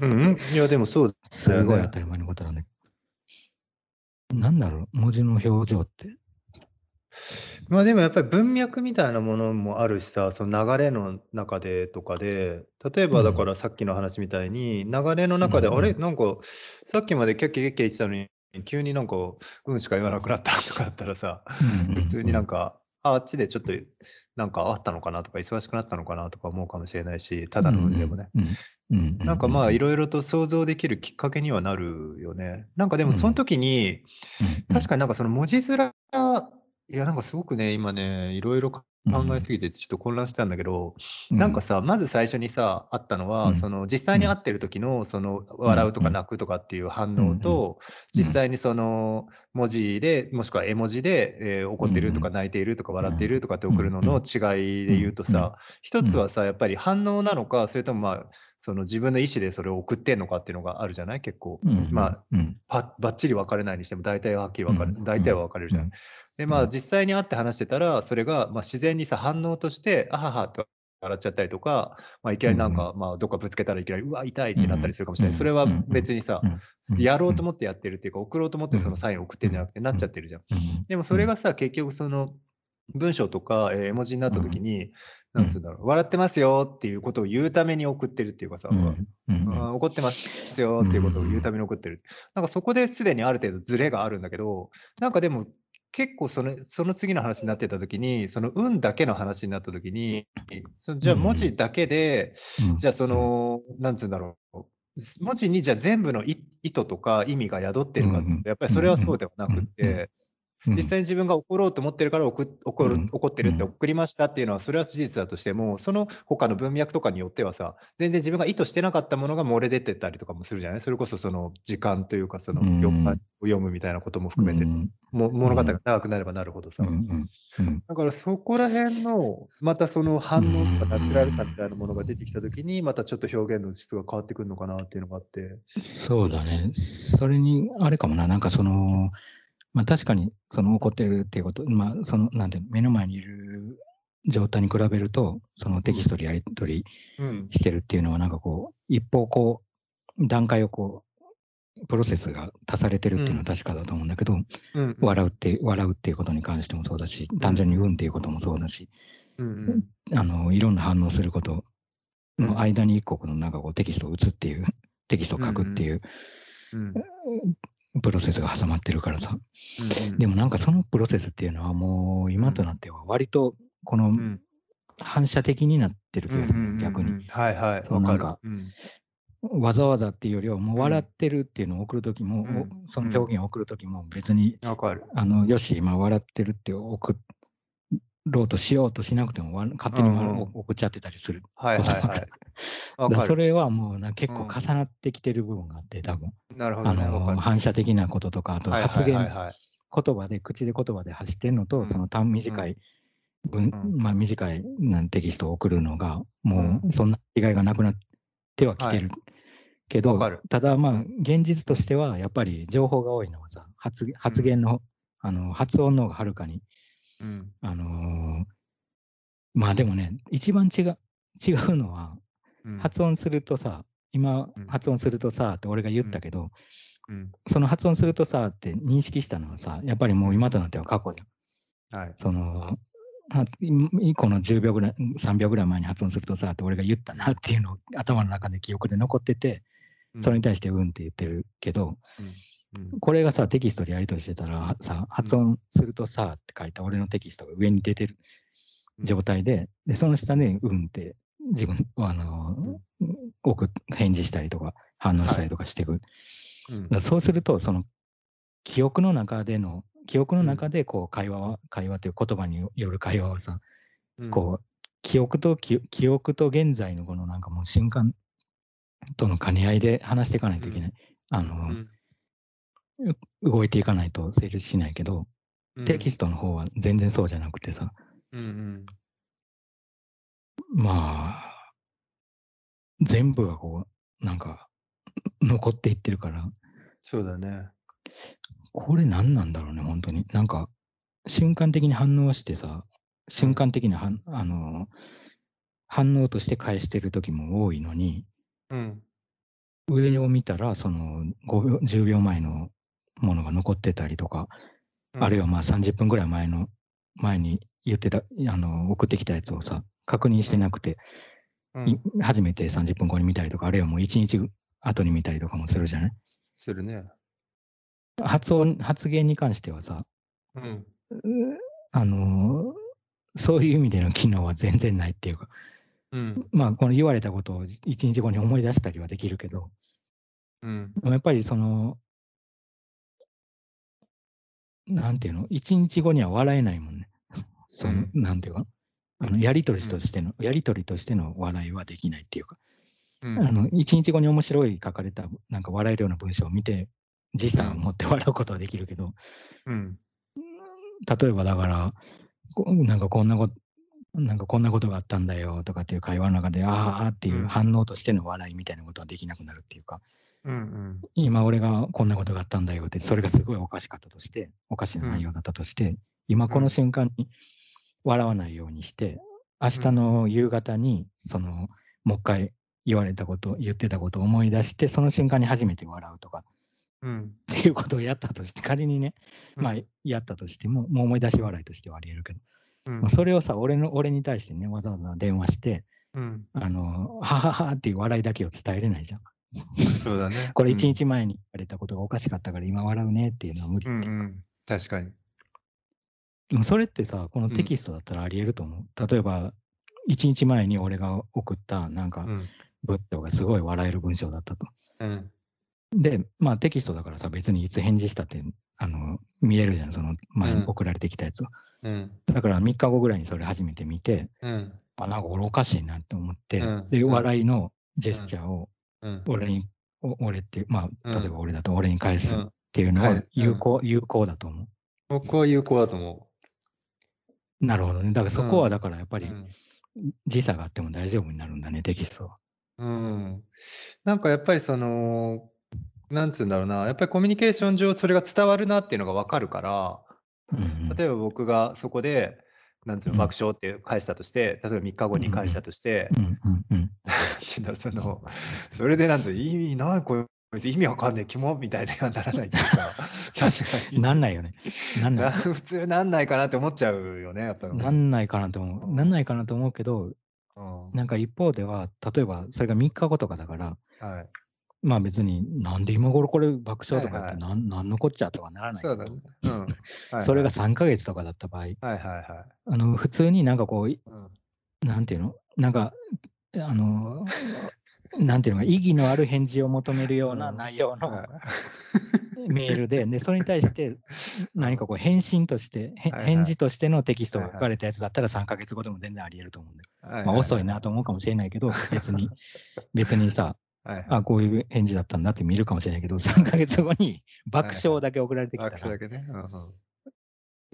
うん。いや、でもそうすごい当たり前のことなんだけど。なんだろう、文字の表情って。まあでもやっぱり文脈みたいなものもあるしさ、その流れの中でとかで、例えばだからさっきの話みたいに、流れの中で、うんあれ？なんか、さっきまでキャッキャキャッキャ言ってたのに、急になんか、うんしか言わなくなったとかだったらさ、普通になんか、ああっちでちょっとなんかあったのかなとか、忙しくなったのかなとか思うかもしれないし、ただの運でもね。なんかまあいろろいろと想像できるきっかけにはなるよね。なんかでもその時に、確かになんかその文字面、いやなんかすごくね、今ね、いろいろ考えすぎてちょっと混乱したんだけど、なんかさ、まず最初にさ、あったのは、うん。その実際に会ってる時の、その笑うとか泣くとかっていう反応と、うん。実際にその文字で、もしくは絵文字で、えー怒ってるとか泣いているとか笑っているとかって送るのの違いで言うとさ、一つはさ、やっぱり反応なのか、それともまあ、その自分の意思でそれを送ってんのかっていうのがあるじゃない？結構。まあ、うん。パばっちり分かれないにしても大体ははっきり分かる、うん。大体は分かれるじゃん。うんでまあうん。実際に会って話してたらそれがまあ自然にさ反応としてあははって笑っちゃったりとか、まあ、いきなりなんか、まあどっかぶつけたらいきなりうわ痛いってなったりするかもしれない、うんそれは別にさ、うんやろうと思ってやってるっていうか送ろうと思ってそのサインを送ってるんじゃなくてなっちゃってるじゃん。でもそれがさ結局その文章とか、えー絵文字になった時に、なんつうんだろう笑ってますよっていうことを言うために送ってるっていうかさ、うんあー怒ってますよっていうことを言うために送ってる。なんかそこですでにある程度ズレがあるんだけど、なんかでも結構そのその次の話になってた時に、その運だけの話になった時に、そのじゃあ文字だけで、じゃあその、なんつうんだろう。文字にじゃあ全部の意意図とか意味が宿ってるかって、やっぱりそれはそうではなくって、実際に自分が怒ろうと思ってるから怒怒るうん。怒ってるって送りましたっていうのはそれは事実だとしてもその他の文脈とかによってはさ全然自分が意図してなかったものが漏れ出てたりとかもするじゃない？それこそその時間というかそのうん。読むを読むみたいなことも含めてさも物語が長くなればなるほどさ。だからそこら辺のまたその反応とかナチュラルさみたいなものが出てきた時にまたちょっと表現の質が変わってくるのかなっていうのがあって。そうだね。それに、あれかもな、なんかその、まあ確かにその怒ってるっていうこと、まあその、なんていうの目の前にいる状態に比べると、そのテキストでやり取りうん。してるっていうのは、なんかこう、一方こう、段階をこう、プロセスが足されてるっていうのは確かだと思うんだけど、うん笑うって、笑うっていうことに関してもそうだし、単純に運っていうこともそうだし、うんうん。あの、いろんな反応することの間に一個のなんかこうテキストを打つっていう、テキストを書くっていううんプロセスが挟まってるからさ。うんでもなんかそのプロセスっていうのはもう今となっては割とこのうん反射的になってる気がする、うんうんうんうん逆に。はいはい、そうなんかわかる。うんわざわざっていうよりはもう笑ってるっていうのを送るときも、うんおその表現を送るときも別に、わかる。あの、よし、今笑ってるって送ろうとしようとしなくてもわ勝手に送っちゃってたりする。はいはいはい。それはもうな結構うん重なってきてる部分があって、多分。あなるほどね。わかる。の反射的なこととか、あと発言、言葉で、口で言葉で発してるのと、うんその短短いまあ短いなんテキストを送るのが、もううそんな違いがなくなってはきてる。けどただまあ、現実としては、やっぱり情報が多いのはさ、発発言の、あの、発音の方がはるかに、うんあのーまあでもね、一番違う、違うのは、うん発音するとさ、今うん、発音するとさって俺が言ったけど、うん。その発音するとさって認識したのはさ、やっぱりもう今となっては過去じゃん。はい。その、は一個の10秒ぐらい、3秒ぐらい前に発音するとさって俺が言ったなっていうのを頭の中で記憶で残ってて、それに対してうんって言ってるけど、うん。これがさ、テキストでやり取りしてたらさ、発音するとさって書いた俺のテキストが上に出てる。状態で、で、その下で、うんって、自分、あの、送っ返事したりとか、反応したりとかしてい。く。うん。だからそうすると、その記憶の中での、記憶の中でこう会話は、会話という言葉による会話はさ、うん。こう、記憶と記、記憶と現在のこのなんかもう瞬間との兼ね合いで話していかないといけない。あの、うん。動いていかないと成立しないけど、うん。テキストの方は全然そうじゃなくてさ、うんうんまあ、全部がこう、なんか、残っていってるから、そうだね。これ何なんだろうね、本当に。なんか、瞬間的に反応してさ、瞬間的に反、あの、反応として返してる時も多いのに、うん。上を見たら、その5秒、10秒前のものが残ってたりとか、あるいはまあ30分ぐらい前の、前に言ってた、あの、送ってきたやつをさ、確認してなくて、うん、い初めて30分後に見たりとか、あるいはもう1日後に見たりとかもするじゃない？するね。発音、発言に関してはさ、うん。うあのーそういう意味での機能は全然ないっていうか、うん。まあ、この言われたことを1日後に思い出したりはできるけど、うん。やっぱりその、なんていうの、1日後には笑えないもんね。その、うんなんていうか、あのやりとりとしての、やりとりとしての笑いはできないっていうか、うん。あの1日後に面白い書かれた、なんか笑えるような文章を見て、時差を持って笑うことはできるけど、うん。例えばだから、こなんかこんなこと、なんかこんなことがあったんだよとかっていう会話の中で、あーあーっていううん。反応としての笑いみたいなことはできなくなるっていうか、うん。今俺がこんなことがあったんだよって、それがすごいおかしかったとして、おかしな内容だったとして、今この瞬間に笑わないようにして、明日の夕方に、その、もう一回言われたこと、言ってたことを思い出して、その瞬間に初めて笑うとかうん。っていうことをやったとして、仮にね、まあ、やったとしても、もう思い出し笑いとしてはあり得るけど、うんまあ、それをさ、俺の、俺に対してね、わざわざ電話して、うん。あの、はははっていう笑いだけを伝えれないじゃん。そうだね。これ一日前に言われたことがおかしかったから今笑うねっていうのは無理。うん。うん。確かに。でもそれってさ、このテキストだったらあり得ると思う。例えば、一日前に俺が送ったなんかうん。文章がすごい笑える文章だったと。うん。で、まあテキストだからさ、別にいつ返事したって、あの、見れるじゃん、その前にうん送られてきたやつを。うん。だから3日後ぐらいにそれ初めて見て、うん。あ、なんか俺おかしいなって思って、で、うんうん笑いのジェスチャーをうん。俺に、お俺って、まあ、うん例えば俺だと俺に返すっうんていうのは有効、有効だと思僕は有効だと思う。なるほどね。だからそこうんはだからやっぱう。りうん時差があっても大丈夫になるんだね、テキストは。うん。なんかやっぱりその、なんつうんだろうな、やっぱりコミュニケーション上それが伝わるなっていうのがわかるから、うんうん例えば僕がそこで、なんつうの、うん爆笑って返したとして、例えば3日後に返したとして、うんうんうん。なんていうんだろうその、それでなんつうの、意味ない、こいつ意味わかんねえ、キモみたいにはならないっていうか、さすがに。なんないよね。なんない。な 普通なんないかなって思っちゃうよね、やっぱり。なんないかなと思う。なんないかなと思うけど、うんなんか一方では、例えばそれが3日後とかだから、はい。まあ別になんで今頃これ爆笑とか言ってはなん、なんのこっちゃとかならないそうだね。うん。はいはいそれが3ヶ月とかだった場合、はいはいはい。あの普通になんかこう、いうんなんていうの？なんか、あの、なんていうのか、意義のある返事を求めるようなうん内容のはい。メールで、でそれに対して何かこう返信として、返事としてのテキストが書かれたやつだったら3ヶ月後でも全然あり得ると思うんだよ。はいまあ、遅いなと思うかもしれないけど、別に、別にさ。あ、こういう返事だったんだって見るかもしれないけど、3ヶ月後に爆笑だけ送られてきたら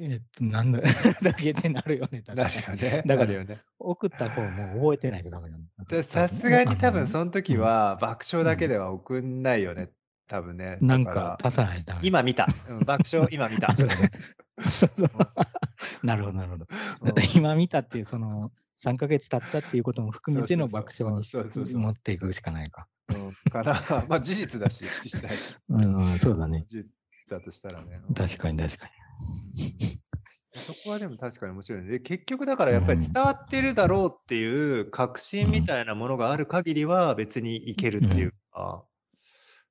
えっと、なんだ、だけってなるよね、確かにね。だからよね。送った方も覚えてないとダメなんだ。でさすがに多分のその時は爆笑だけでは送んないよね。多分ね。なんか足さない。今見た。うん爆笑 今見た。なるほど、なるほど。だから今見たっていう、その、3ヶ月経ったっていうことも含めての爆笑に持っていくしかないか。うんから、まあ事実だし、実際。うん、そうだね。事実だとしたらね。確かに確かうんそこはでも確かに面白いね。で結局だからやっぱり伝わってるだろうっていう確信みたいなものがある限りは別にいけるっていうか、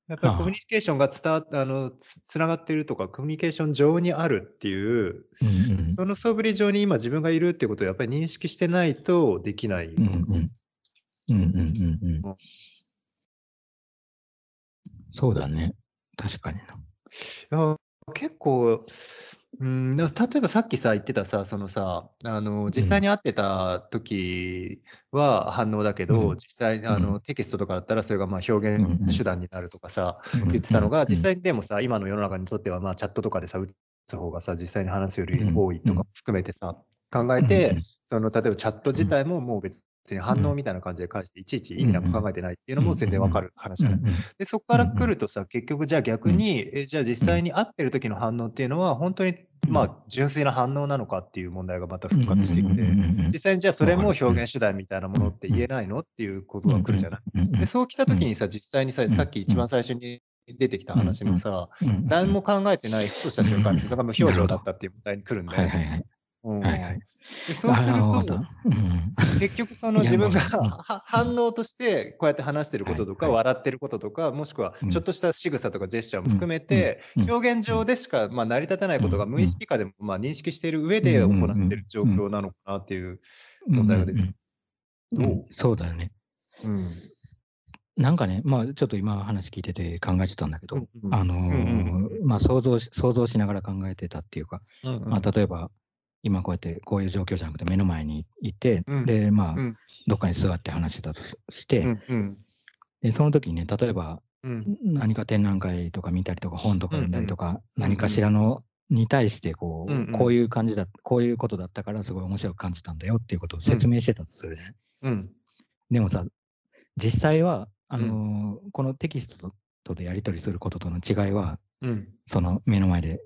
やっぱりコミュはあ。ニケーションが伝わっあの、つ繋がってるとか、コミュニケーション上にあるっていう。その素振り上に今自分がいるっていうことをやっぱり認識してないとできないうんうん。うんうんうんうんうん。そうだね。確かにな。いや、結構、うーん、な例えばさっきさ、言ってたさ、そのさ、あの、うん。実際に会ってた時は反応だけうど、ん。実際うん。あの、テキストとかだったらそれがまあ表うんうん。現手段になるとかさ、うんうん言ってたのが、実うん。際にでもさ、今の世の中にとってはまあチャットとかでさ、打つ方がさ、実際に話すよりうん多いとかうん。含めてさ、考うんうえて、ん。その例えばチャットうん。自体ももう別にうん。反応みたいな感じで返して、いちいちうんうん。意味なんか考えてないっていうのうんも全然わうんかる話じゃない。うん。で、そっからうんうん。来るとさ、結局じゃあうん。逆に、え、じゃあ実うん。際に会ってる時の反応っていうのは、ほんとにうん。まあ、純粋な反応なのかっていう問題がまた復活してきて。実際にじゃあそれも。表現手段みたいなもうんのってうん。言えないのっていうことうんが来るじゃない？で、そう来たうん。時にさ、実際にさ、うんさっきうん。一番最初に出てきた。話のさ。何も考えてないふとした。瞬間に、それが無表。情だったっていう問題に来るんだよ。はいはいはい。で、そうああ、する。と、うんうん。結局その自分が反応としてこうやって話してるはいこととか、はい。笑ってることとか、もしくはうん。ちょっとした仕草とかジェスチャーもうん含めうんて、うん表現上うん。でしか、ま、成り立たないうことがんうん。無意識下でも、ま、認識している上うんうで行んってる状うん。うん。況なのかなっていううんうん問題が出てうん。うん？そうだよね。うん。なんかね、まあ、ちょっと今話聞いてて考えてたんだけど、うんうん。あうんうんの、まあ、想像し想像しながら考えてたっていうか、うんうまあ、ん。例えば、今こうやってこういう状況じゃなくて目の前にいて、うん。で、まあ、うん。どっかに座って話してたとししうて、んうん。で、その時にね、例えば、うん。ん何か展覧会とか見たりとか、本とかうん読んだうん。りとか、うん何かしうん。らのに対してうんこう、うん。こういう感じだこういうことだったからすごい面白く感じたんだよっていうことをうん。説明してたとするじゃない。うん。でもさ、実際は、あうん。の、このテキストととでやり取りすることとの違いは、うん。その目の前で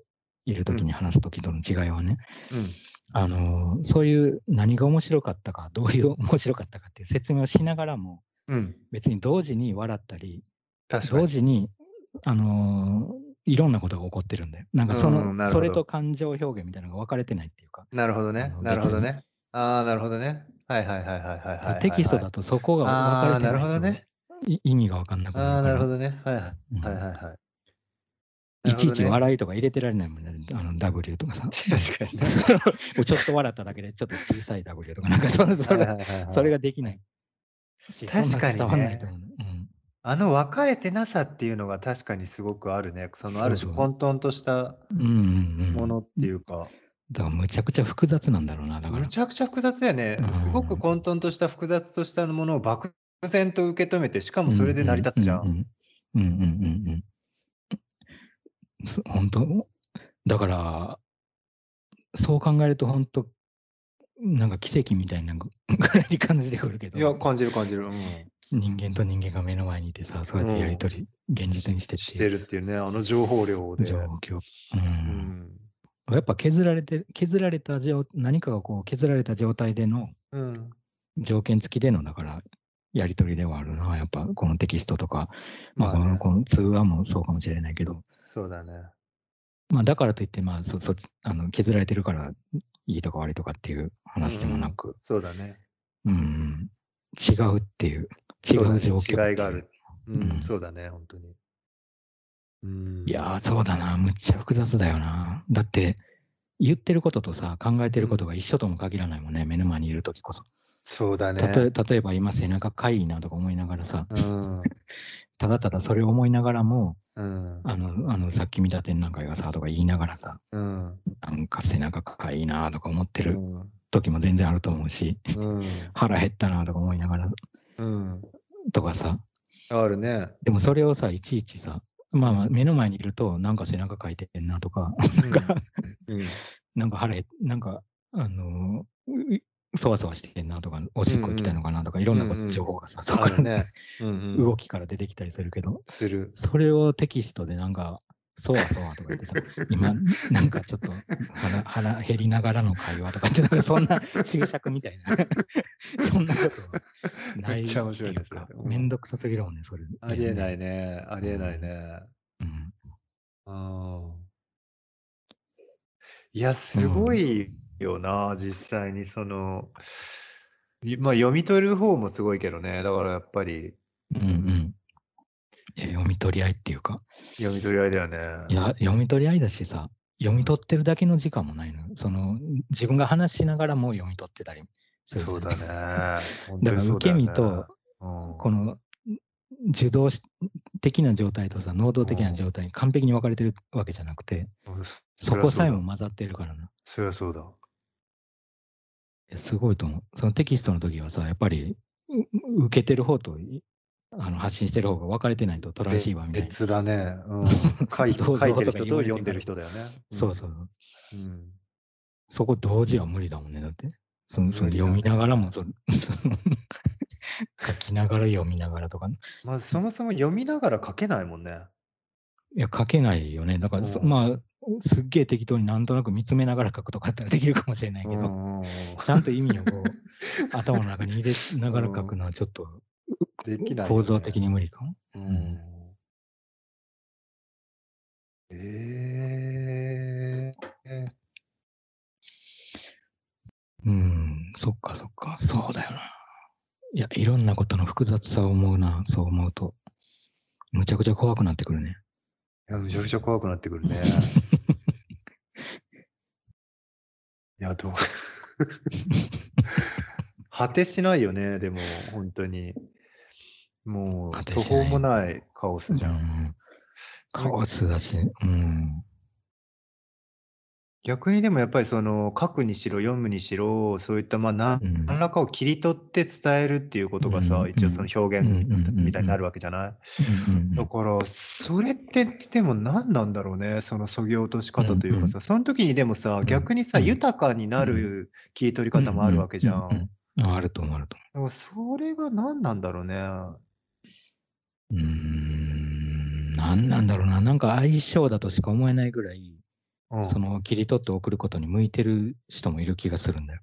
いるうん。時に話す時との違いはね、うん。あの、そういう何が面白かったか、どういう面白かったかっていう説明をしながらも、うん。別に同時に笑ったり。同時に、あの、いろんなことが起こってるんだよ。なんかそうの、ん、なるそれと。感情表現みたいなのが分かれてないっていうか、なるほどね。なる。ほどね。ああ、なるほどね。はいはいはいはいはい。テキストだとそこが分かああ、なるれてないと、ほどね。い意味が分かんなくなああ、るから、なるほどね。はいはい。うん。はいはいはい。ないちいち。笑いとか入れてられないもんね、あの W とかさ。確かにね。もうちょっと笑っただけでちょっと小さい W とか、なんか それそはいれそれはい。ができない確かにね。思うん。あの分かれてなさっていうのが確かにすごくあるね。そのある種。混沌とした。ものっていうか。だからむちゃくちゃ複雑なんだろうな、だから。むちゃくちゃ複雑だよね。うすごくん。混沌とした複雑としたものを漠然と受け止めて、しかうんもそれで成りうん立つじゃん。うんうん。うんうんうんうん。すほんと、だから、そう考えるとほんと、なんか奇跡みたいなぐ ぐらいに感じてくるけいや、ど。感じる感じる。うん。人間と人間が目の前にいてさ、そうやってやりうん。取り、現実にしてっしてるっていうね、あの情報量状で。況。う。うんん。やっぱ削られて削られたじょ何かがこう削られた状態でのうん。条件付きでのだから、やり取りではあるな、やっぱこのテキストとか、まあ。このこの通話もそうかもしれないけど、そうだね。まあ、だからといって、まあ、そそあの削られてるからいいとか悪いとかっていううん話でもうん。なく、そうだね。うん、違うっていう、違そう状況う。違いがある。う、うんん。そうだね、ほんとに。ういや。そうだな、むっちゃ複雑だよな。だって、言ってることとさ、考えてうん。ることが一緒とも限らないもんね、目の前にいるときこそ。そうだたとえね。例えば今背中かいいなとか思いながらさ、うん。ただただそれを思いながらも、うん。あの、あのさっき見た展覧会がさ、とか言いながらさ、うん。なんか背中かいいなとか思ってるうん。時も全然あると思うし、うん。腹減ったなとか思いながらうん。とかさ、あるね。でもそれをさ、いちいちさ、まあまあうん。目の前にいると、なんか背中かいてんなとか、うん。なんか、うん。なんか腹減なんか、あのー、うそわそわしてんなとか、おうしっこ行きたいんのかなとか、いろうんうんうん。情報がさ、そこから、ね。うんうん。動きから出てきたりするけど、する。それをテキストでなんか、そわそわとか言ってさ、今、なんかちょっと腹腹減りながらの会話とかって、なんかそんな注釈みたいな、そんなことはないっちゃ面白いね、ていうか。めんどくさすぎるもんね、それありえ。ないね。あうりえないん。ね。うん。ああ。いや、うすごん。いよな、実際にその、いま、読み取る方もすごいけどね。だからやっぱりうんうん。いや読み取り合いっていうか、読み取り合いだよね。いや、読み取り合いだしさ、読み取ってるだけの時間もないのよ。その、自分が話しながらも読み取ってたりするじゃんそうだね。本だから当にそうだよね受け身と、うんこの受動し的な状態とさ、能動的な状態に完璧に分かれてるわけじゃなくて、うんそそこさえもそ混ざってるからな。そりゃそうだ。すごいと思う。そのテキストの時はさ、やっぱりう受けてる方といあの発信してる方が分かれてないとトランシーバーみたいな。別だね。うん、書い書いてる人と読んでる人だよね。そうそう。うん。そこ同時は無理だもんね、だって。そのその読みながらもその 書きながら読みながらとか、まずそもそも読みながら書けないもんね。いや、書けないよね。だから、そうんまあ、すっげえ適当になんとなく見つめながら書くとかだったらできるかもしれないけど、ちゃんと意味をこう 頭の中に入れながら書くのはちょっとできないよね構造的に無理かも。うんええうん、そっかそっか、そうだよな。いや、いろんなことの複雑さを思うな、そう思うと。むちゃくちゃ怖くなってくるね。いや、むちゃくちゃ怖くなってくるね。いや、どう 果てしないよね、でも、本当に。もう、途方もないカオスじゃ。うんんカオスだし、うん。逆にでもやっぱりその書くにしろ読むにしろそういったまあ何うん。何らかを切り取って伝えるっていうことがさ、うん一応その表現みたいになるわけじゃない、だからそれってでも何なんだろうねそのそぎ落とし方というかさ、その時にでもさん逆にさ、うん。豊かになる切り取り方もあるわけじゃん。あると思う、あるとでもそれが何なんだろうね。思う。ん、なんなんだろうな。なんか相性だとしか思えないぐらい、うんその切り取って送ることに向いてる人もいる気がするんだよ。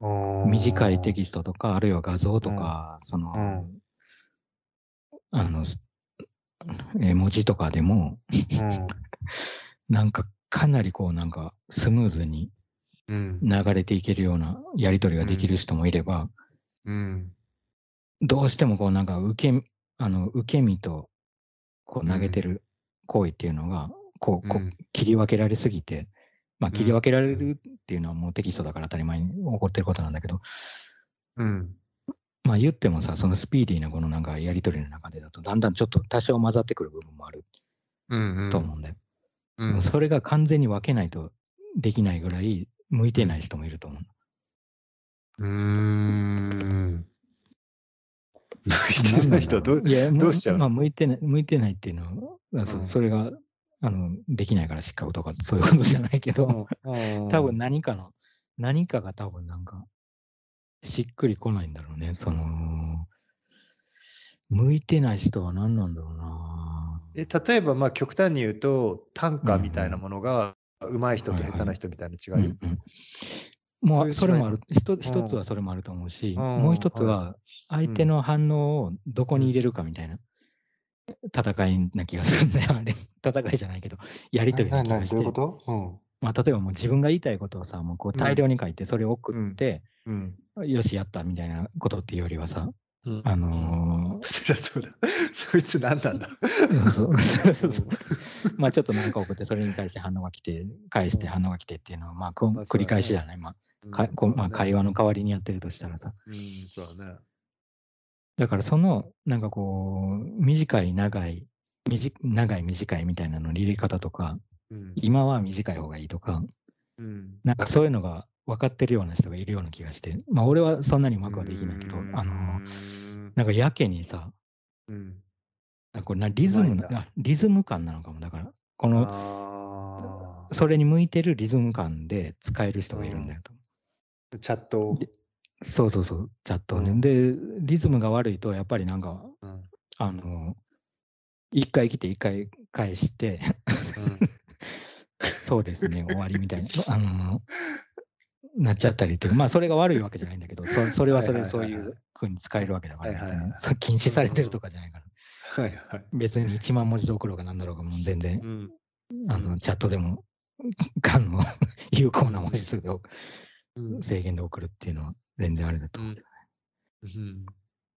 うん短いテキストとか、あるいは画像とか、その、うん。あの、絵文字とかでも、なんかかなりこうなんかスムーズにうん。流れていけるようなやり取りができる人もいれば、うん。どうしてもこうなんか受け、あの、受け身とこう投げてる行為っていうのが、こう、こうん。う切り分けられすぎて、まあうん。切り分けられるっていうのはもうテキストだから当たり前に 起こってることなんだけど、うん。まあ言ってもさ、そのスピーディーなこのなんかやり取りの中でだと、だんだんちょっと多少混ざってくる部分もあるうんうん。と思うんだよ。うん。でもそれが完全に分けないとできないぐらい向いてない人もいると思う。うーん。向いてない人はどういや、どうしちゃう？まあ、向いてない、向いてないっていうのは、うん。それが、あの、できないから失格とか、そういうことじゃないけど、うん。多分何かの、何かが多分なんか、しっくりこないんだろうね。その、向いてない人は何なんだろうな。え例えばまあ極端に言うと短歌みたいなものが上手い人と下手な人みたいな違い、うんうん。もう、それもある。一つはそれもあると思うし、うん。もう一つは、相手の反応をどこに入れるかみたいな戦いな気がするんだよ、あれ。戦いじゃないけど、やりとりな気がして。と、うん。まあ、例えばもう自分が言いたいことをさ、もうこう大量に書いて、それを送って、うん。よし、やったみたいなことっていうよりはさ、うん。あのそりゃそうだ。そいつ何なんだ？ーそう。そうそう まあちょっと何か送って、それに対して反応が来て、返してうん。反応が来てっていうのは、まあ繰り返しじゃない、まあまあ、会話の代わりにやってるとしたらさ。うん。そうだねだからその、なんかこう、短い、長い、短長い、短いみたいなのの入れ方とか、うん。今は短い方がいいとか、うん。なんかそういうのが分かってるような人がいるような気がして、まあ俺はそんなにうまくはできないけど、あの、なんかやけにさ、うん。なんかこれなリズムうまいんだあ、リズム感なのかも。だから、この、あそれに向いてるリズム感で使える人がいるんだよと。ーチャットそうそうそう、チャットをね。うん。で、リズムが悪いと、やっぱりなんか、うん。あの、一回来て一回返して、そうですね、終わりみたいな、あの、なっちゃったりっていうか、まあそれが悪いわけじゃないんだけど、そそれはそれでそういう風に使えるわけだから、禁止されてるとかじゃないから、はいはい。別に1万文字で送ろうがなんだろうが、もう全然、うん。あの、チャットでも、がんの 有効な文字数で制限で送るっていうのは全然あれだと思う。うん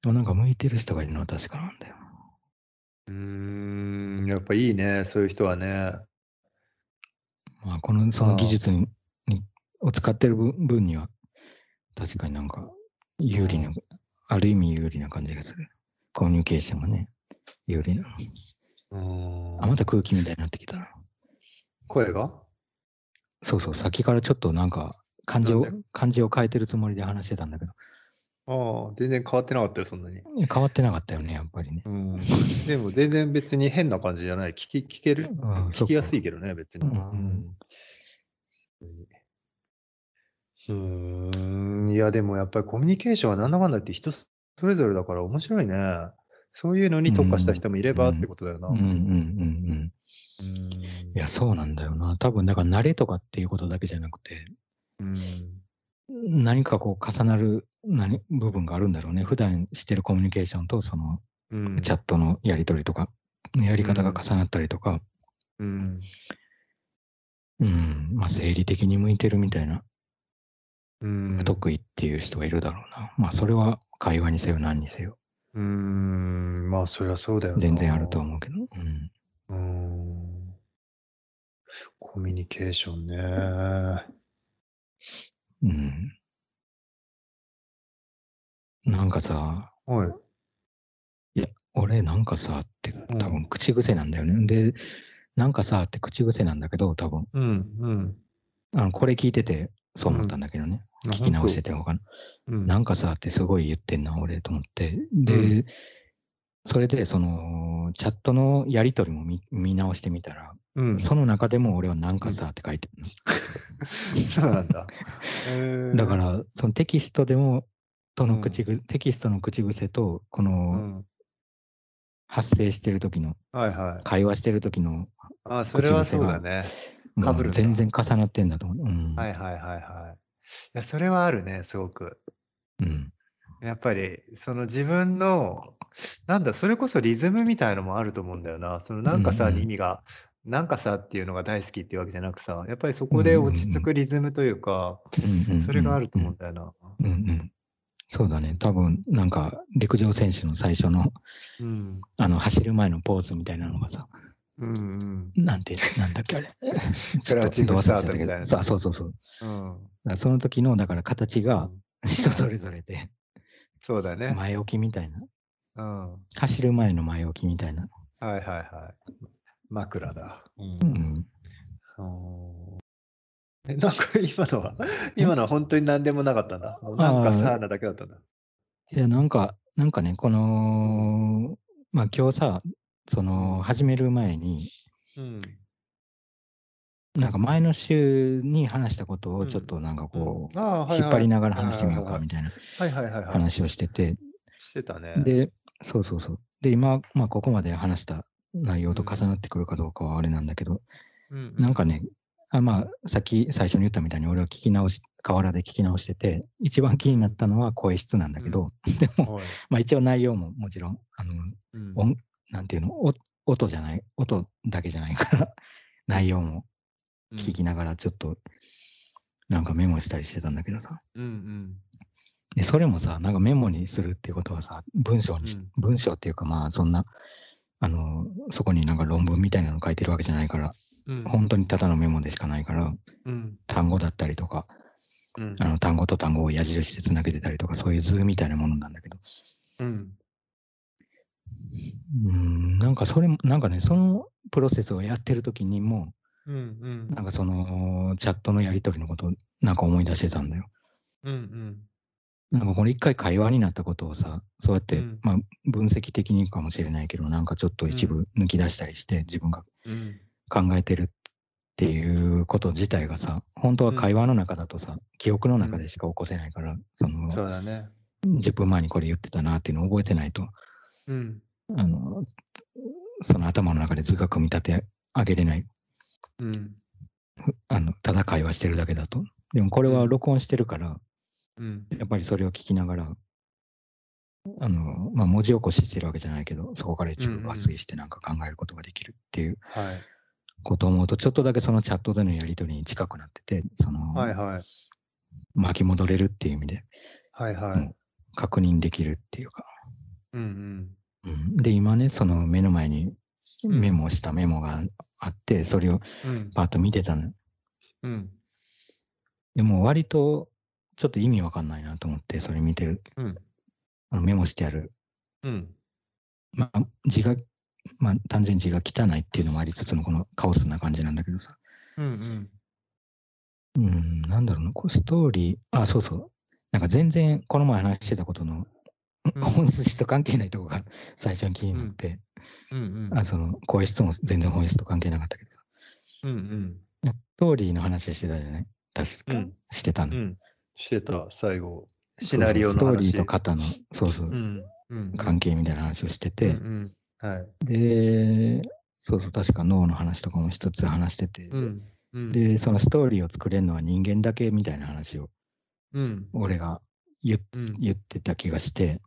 でもなんか向いてる人がいるのは確かなんだよ。うーん、やっぱいいね、そういう人はね。まあ、この、その技術ににを使ってる分分には、確かになんか有利な、ある意味有利な感じがする。コミュニケーションがね、有利な。あ、また空気みたいになってきたな。声が？そうそう、さっきからちょっとなんか漢字を漢字を変えてるつもりで話してたんだけど、ああ、全然変わってなかったよ、そんなに。変わってなかったよね、やっぱりね。うん。でも全然別に変な感じじゃない。聞き聞ける？うん聞きやすいけどね、別に。うんうん。いや、でもやっぱりコミュニケーションはなんだかんだって人それぞれだから面白いね。そういうのに特化した人もいればってことだよな。うんうんうんうん。うん。いや、そうなんだよな。多分、だから慣れとかっていうことだけじゃなくて、うん。何かこう重なる何部分があるんだろうね。普段してるコミュニケーションと、そのうん。チャットのやり取りとか、やり方が重なったりとか、うん。うん、まあ、生理的に向いてるみたいな、うん。得意っていう人がいるだろうな。まあ、それは会話にせよ何にせよ、うーん。まあ、そりゃそうだよな。全然あると思うけど。うん。うーん。コミュニケーションね。うん。なんかさ、はい。いや、俺なんかさってうん多分口癖なんだよね。で、なんかさって口癖なんだけど、多分うん。うん。あのこれ聞いててそう思ったんだけどね。あ聞き直してて他の。うん。なんかさってすごい言ってんな、俺と思って。で、うんそれでそのチャットのやり取りも見見直してみたら、うん。その中でも俺はなんかさって書いてるの。そうなんだ。だか、ら、そのテキストでも、との口ぐ、テキストの口癖と、こうのん。発生してる時の、はいはい。会話してる時の、あ、それはそうだね。も被る全然重なってんだと思う。うん。はいはいはいはい。いや、それはあるね、すごく。うん。やっぱり、その自分の、なんだ、それこそリズムみたいのもあると思うんだよな。そのなんかさ、うんうんに意味が、なんかさっていうのが大好きっていうわけじゃなくさ、やっぱりそこで落ち着くリズムというか、うんうんそれがあると思うんだよな。うんうん。そうだね。多分、なんか、陸上選手の最初の、うん。あの、走る前のポーズみたいなのがさ、うんうん。なんて、なんだっけ、あれ。クラウチングスタートみたいなさそうそうそう。うん。その時の、だから形がうん人それぞれで、そうだね。前置きみたいな。うん。はい走る前の前置きみたいな。はいはい。枕だ。う。うんん。うんえ、なんか今のは、今のは本当に何でもなかったんだ。もうなんかあーさーなだけだったんだ。いや、なんか、なんかね、この、まあ今日さ、その、始める前に、うん。なんか前の週に話したことうんをちょっとなんかこう。引っ張りながら話してみようかみたいな。話をしてて、してたね。で、そうそうそう。で、今、まあここまで話した内容と重なってくるかどうかはあれなんだけど、うんなんかね、あまあ、さっき最初に言ったみたいに俺は聞き直し、河原で聞き直してて、一番気になったのは声質なんだけど、でも、はいまあ一応内容ももちろん、あの、うん音、なんていうの、お音じゃない、音だけじゃないから、内容も聞きながらちょっと、なんかメモしたりしてたんだけどさ。うんうん。で、それもさ、なんかメモにするっていうことはさ、文章にし、うん。文章っていうかまあそんな、あの、そこになんか論文みたいなの書いてるわけじゃないから、うん。本当にただのメモでしかないから、うん。単語だったりとか、うん。あの単語と単語を矢印でつなげてたりとか、そういう図みたいなものなんだけど、うん。うーん、なんかそれも、なんかね、そのプロセスをやってる時にも、うんうん。なんかそのチャットのやり取りのことをなんか思い出してたんだよ。うんうん。なんかこれ一回会話になったことをさ、そうやって、うん。まあ分析的にかもしれないけど、なんかちょっと一部抜き出したりして、自分がうん。考えてるっていうこと自体がさ、本当は会話の中だとさ、記憶の中でしか起こせないから、そのそうだね。10分前にこれ言ってたなっていうのを覚えてないと、うん。あの、その頭の中で図が組み立て上げれない。うん。あの、ただ会話してるだけだと。でもこれは録音してるから、うん。やっぱりそれを聞きながら、あの、まあ、文字起こししてるわけじゃないけど、そこから一部抜粋してなんか考えることができるっていうはい。ことを思うと、ちょっとだけそのチャットでのやり取りに近くなってて、その、はいはい。巻き戻れるっていう意味で、はいはい。確認できるっていうか、うんうん、で、今ね、その目の前にうんメモしたメモがあって、それをうん。パッと見てたの。うん。でも割とちょっと意味わかんないなと思って、それ見てる。うん。あのメモしてある。うん。まあ、字が、まあ、単純に字が汚いっていうのもありつつのこのカオスな感じなんだけどさ。うん。うん。うん、なんだろうな、これストーリー、あ、そうそう。なんか全然この前話してたことのうん本質と関係ないとこが 最初に気になって、うん。あその声質も全然本質と関係なかったけどさ。うん。うん。ストーリーの話してたじゃない確か、うんしてたの。うん。してた、最後。シナリオの話。ストーリーと型の、そうそう、うん。うん。関係みたいな話をしてて、うんうん。はい。で、そうそう、確か脳の話とかも一つ話してて、うん。うん。で、そのストーリーを作れるのは人間だけみたいな話をうん。俺が。言ってた気がして、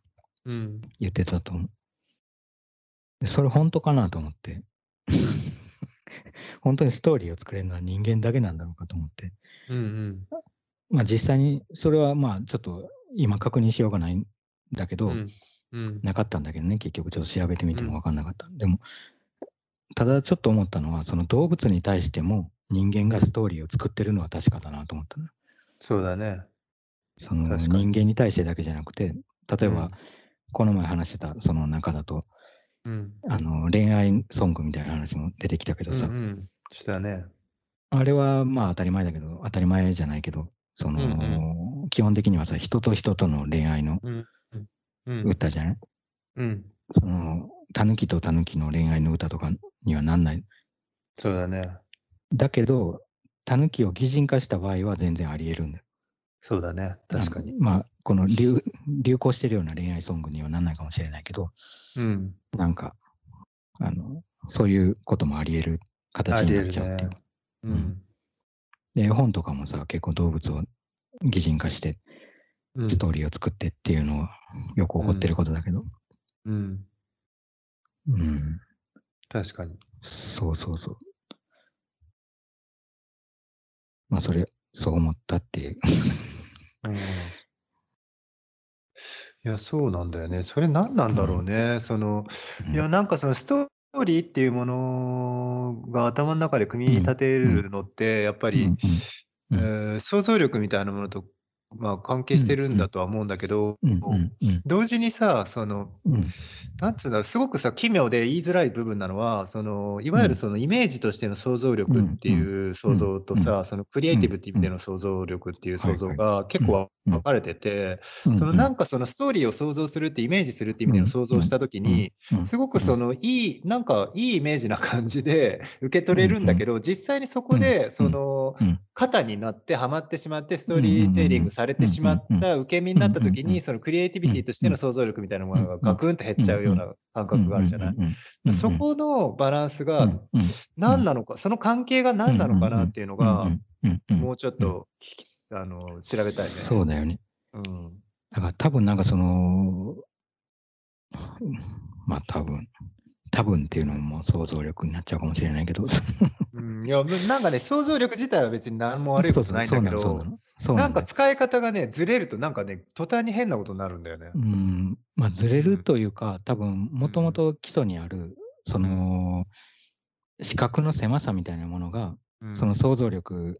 うん。言ってたと思う。でそれ本当かなと思って。本当にストーリーを作れるのは人間だけなんだろうかと思って。うん。うん。まあ実際に、それはまあちょっと今確認しようがないんだけど、うん。うん。なかったんだけどね、結局ちょっと調べてみてうんも分かんなかった。でも、ただちょっと思ったのは、その動物に対しても人間がストーリーを作ってるのは確かだなと思ったの。そうだね。その人間に対してだけじゃなくて、例えば、うんこの前話してたその中だと、うん。あの恋愛ソングみたいな話も出てきたけどさ、うんうん。したね。あれはまあ当たり前だけど、当たり前じゃないけど、その、うん基本的にはさ、人と人との恋愛のうん。うん。歌じゃない、うん。その、タヌキとタヌキの恋愛の歌とかにはなんない？そうだね。だけど、タヌキを擬人化した場合は全然あり得るんだよ。そうだね。確かに。まあ、この流流行してるような恋愛ソングにはなんないかもしれないけど、うん。なんか、あの、そういうこともあり得る形になっちゃうっていう。うん。で、絵本とかもさ、結構動物を擬人化して、うん。ストーリーを作ってっていうのはよく起こってることだけど、うん。うん、確かに。そうそうそう。まあ、それ、そう思ったっていう。うん。いや、そうなんだよね。それ何なんだろうね。その、うん。いや、なんかそのストーリーっていうものが頭の中で組み立てるのって、やっぱり、うん。うん。えうん。ー想像力みたいなものと、まあ、関係してるんだとは思うんだけど、同時にさ、その、うん。なんつうんだろう、すごくさ、奇妙で言いづらい部分なのは、その、いわゆうん。るそのイメージとしての想像力っていう想像とさ、そのクリエイティブっていう意味での想像力っていう想像が結構うん分かれてて、うんそのなんかそのストーリーを想像するってイメージするっていう意味での想像をしたときに、うんすごくそのいい、なんかいいイメージな感じで 受け取れるんだけど、実際にそこで、そのうん、肩になってハマってしまって、ストーリーテイリングされてしまった受け身になったときに、そのクリエイティビティとしての想像力みたいなものがガクンと減っちゃうような感覚があるじゃない。そこのバランスが何なのか、その関係が何なのかなっていうのが、もうちょっとあの調べたいね。そうだよね。うん。だから多分なんかその、まあ多分、多分っていうのも想像力になっちゃうかもしれないけど、うん、いや、なんかね、想像力自体は別に何も悪いことないんだけど、そうなのそうなんか使い方がね、ずれるとなんかね、途端に変なことになるんだよね。うん、まあずれるというか、多分もともと基礎にある、その、視覚の狭さみたいなものが、うん。その想像力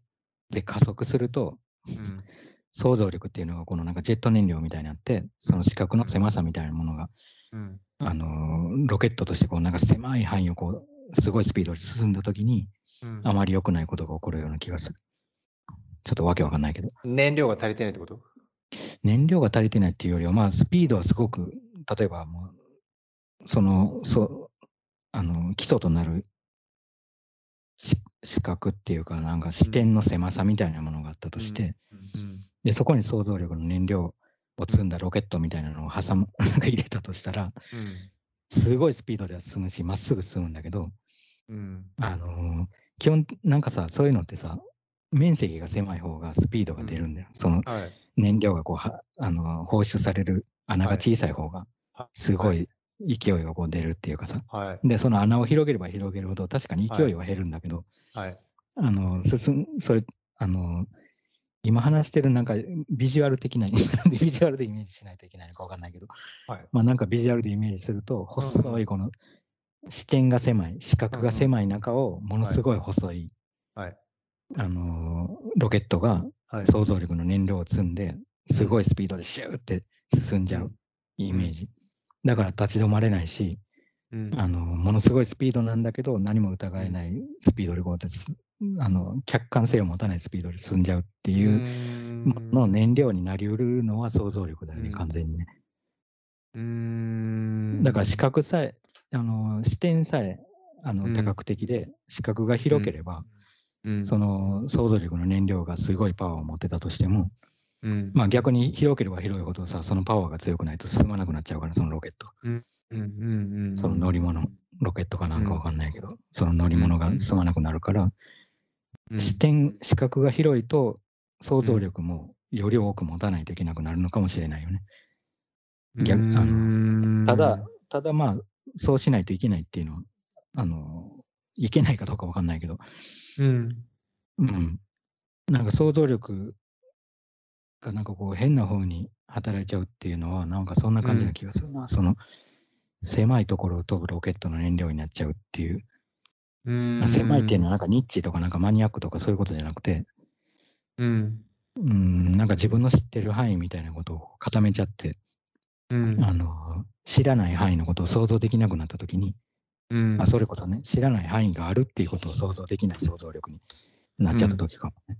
で加速すると、うん。想像力っていうのがこのなんかジェット燃料みたいになって、その視覚の狭さみたいなものが、うんあのーロケットとしてこうなんか狭い範囲をこう、すごいスピードで進んだときに、うんあまり良くないことが起こるような気がする。ちょっとわけわかんないけど。燃料が足りてないってこと燃料が足りてないっていうよりは、まあ、スピードはすごく、例えばもう、その、そう、あの、基礎となるし視覚っていうか、なんか視点の狭さみたいなものがあったとして、うんで、そこに想像力の燃料を積んだロケットみたいなのを挟む、なんか入れたとしたら、うんすごいスピードでは進むし、まっすぐ進むんだけど、うん。あのー基本、なんかさ、そういうのってさ、面積が狭い方がスピードが出るんだよ。そのはい。燃料がこうは、あのー放出される穴が小さい方が、すごい勢いがこう出るっていうかさ、はい。で、その穴を広げれば広げるほど、確かに勢いは減るんだけど、はい。あの、進む、それ、あの、今話してるなんかビジュアル的な、ビジュアルでイメージしないといけないのかわかんないけど、はい。まあなんかビジュアルでイメージすると、細いこの視点が狭い、視覚が狭い中をものすごい細い、はい。あのーロケットがはい。想像力の燃料を積んで、すごいスピードでシューって進んじゃうイメージ。だから立ち止まれないし、うんあのものすごいスピードなんだけど、何も疑えないスピードでこうやってすあの客観性を持たないスピードで進んじゃうっていうものの燃料になりうるのは想像力だよね、うん。完全にね。うーん。だから視覚さえ、あの視点さえあのうん。多角的で、視覚が広ければ、うん。その想像力の燃料がすごいパワーを持ってたとしても、うん。まあ、逆に広ければ広いほどさ、そのパワーが強くないと進まなくなっちゃうから、そのロケット。その乗り物、ロケットかなんかわかんないけど、その乗り物が進まなくなるから、うん視点、視覚が広いと、想像力もより多く持たないといけなくなるのかもしれないよね。逆あんただ、ただまあ、そうしないといけないっていうのは、あの、いけないかどうかわかんないけど、うんうん。なんか想像力がなんかこう変な風に働いちゃうっていうのは、なんかそんな感じな気がするな。その、狭いところを飛ぶロケットの燃料になっちゃうっていう。うーん。まあ狭いっていうのはなんかニッチとかなんかマニアックとかそういうことじゃなくて、うん。うん、なんか自分の知ってる範囲みたいなことを固めちゃって、うん。あの、知らない範囲のことを想像できなくなったときに、うん。あ、それこそね、知らない範囲があるっていうことを想像できない想像力になっちゃったときかもね。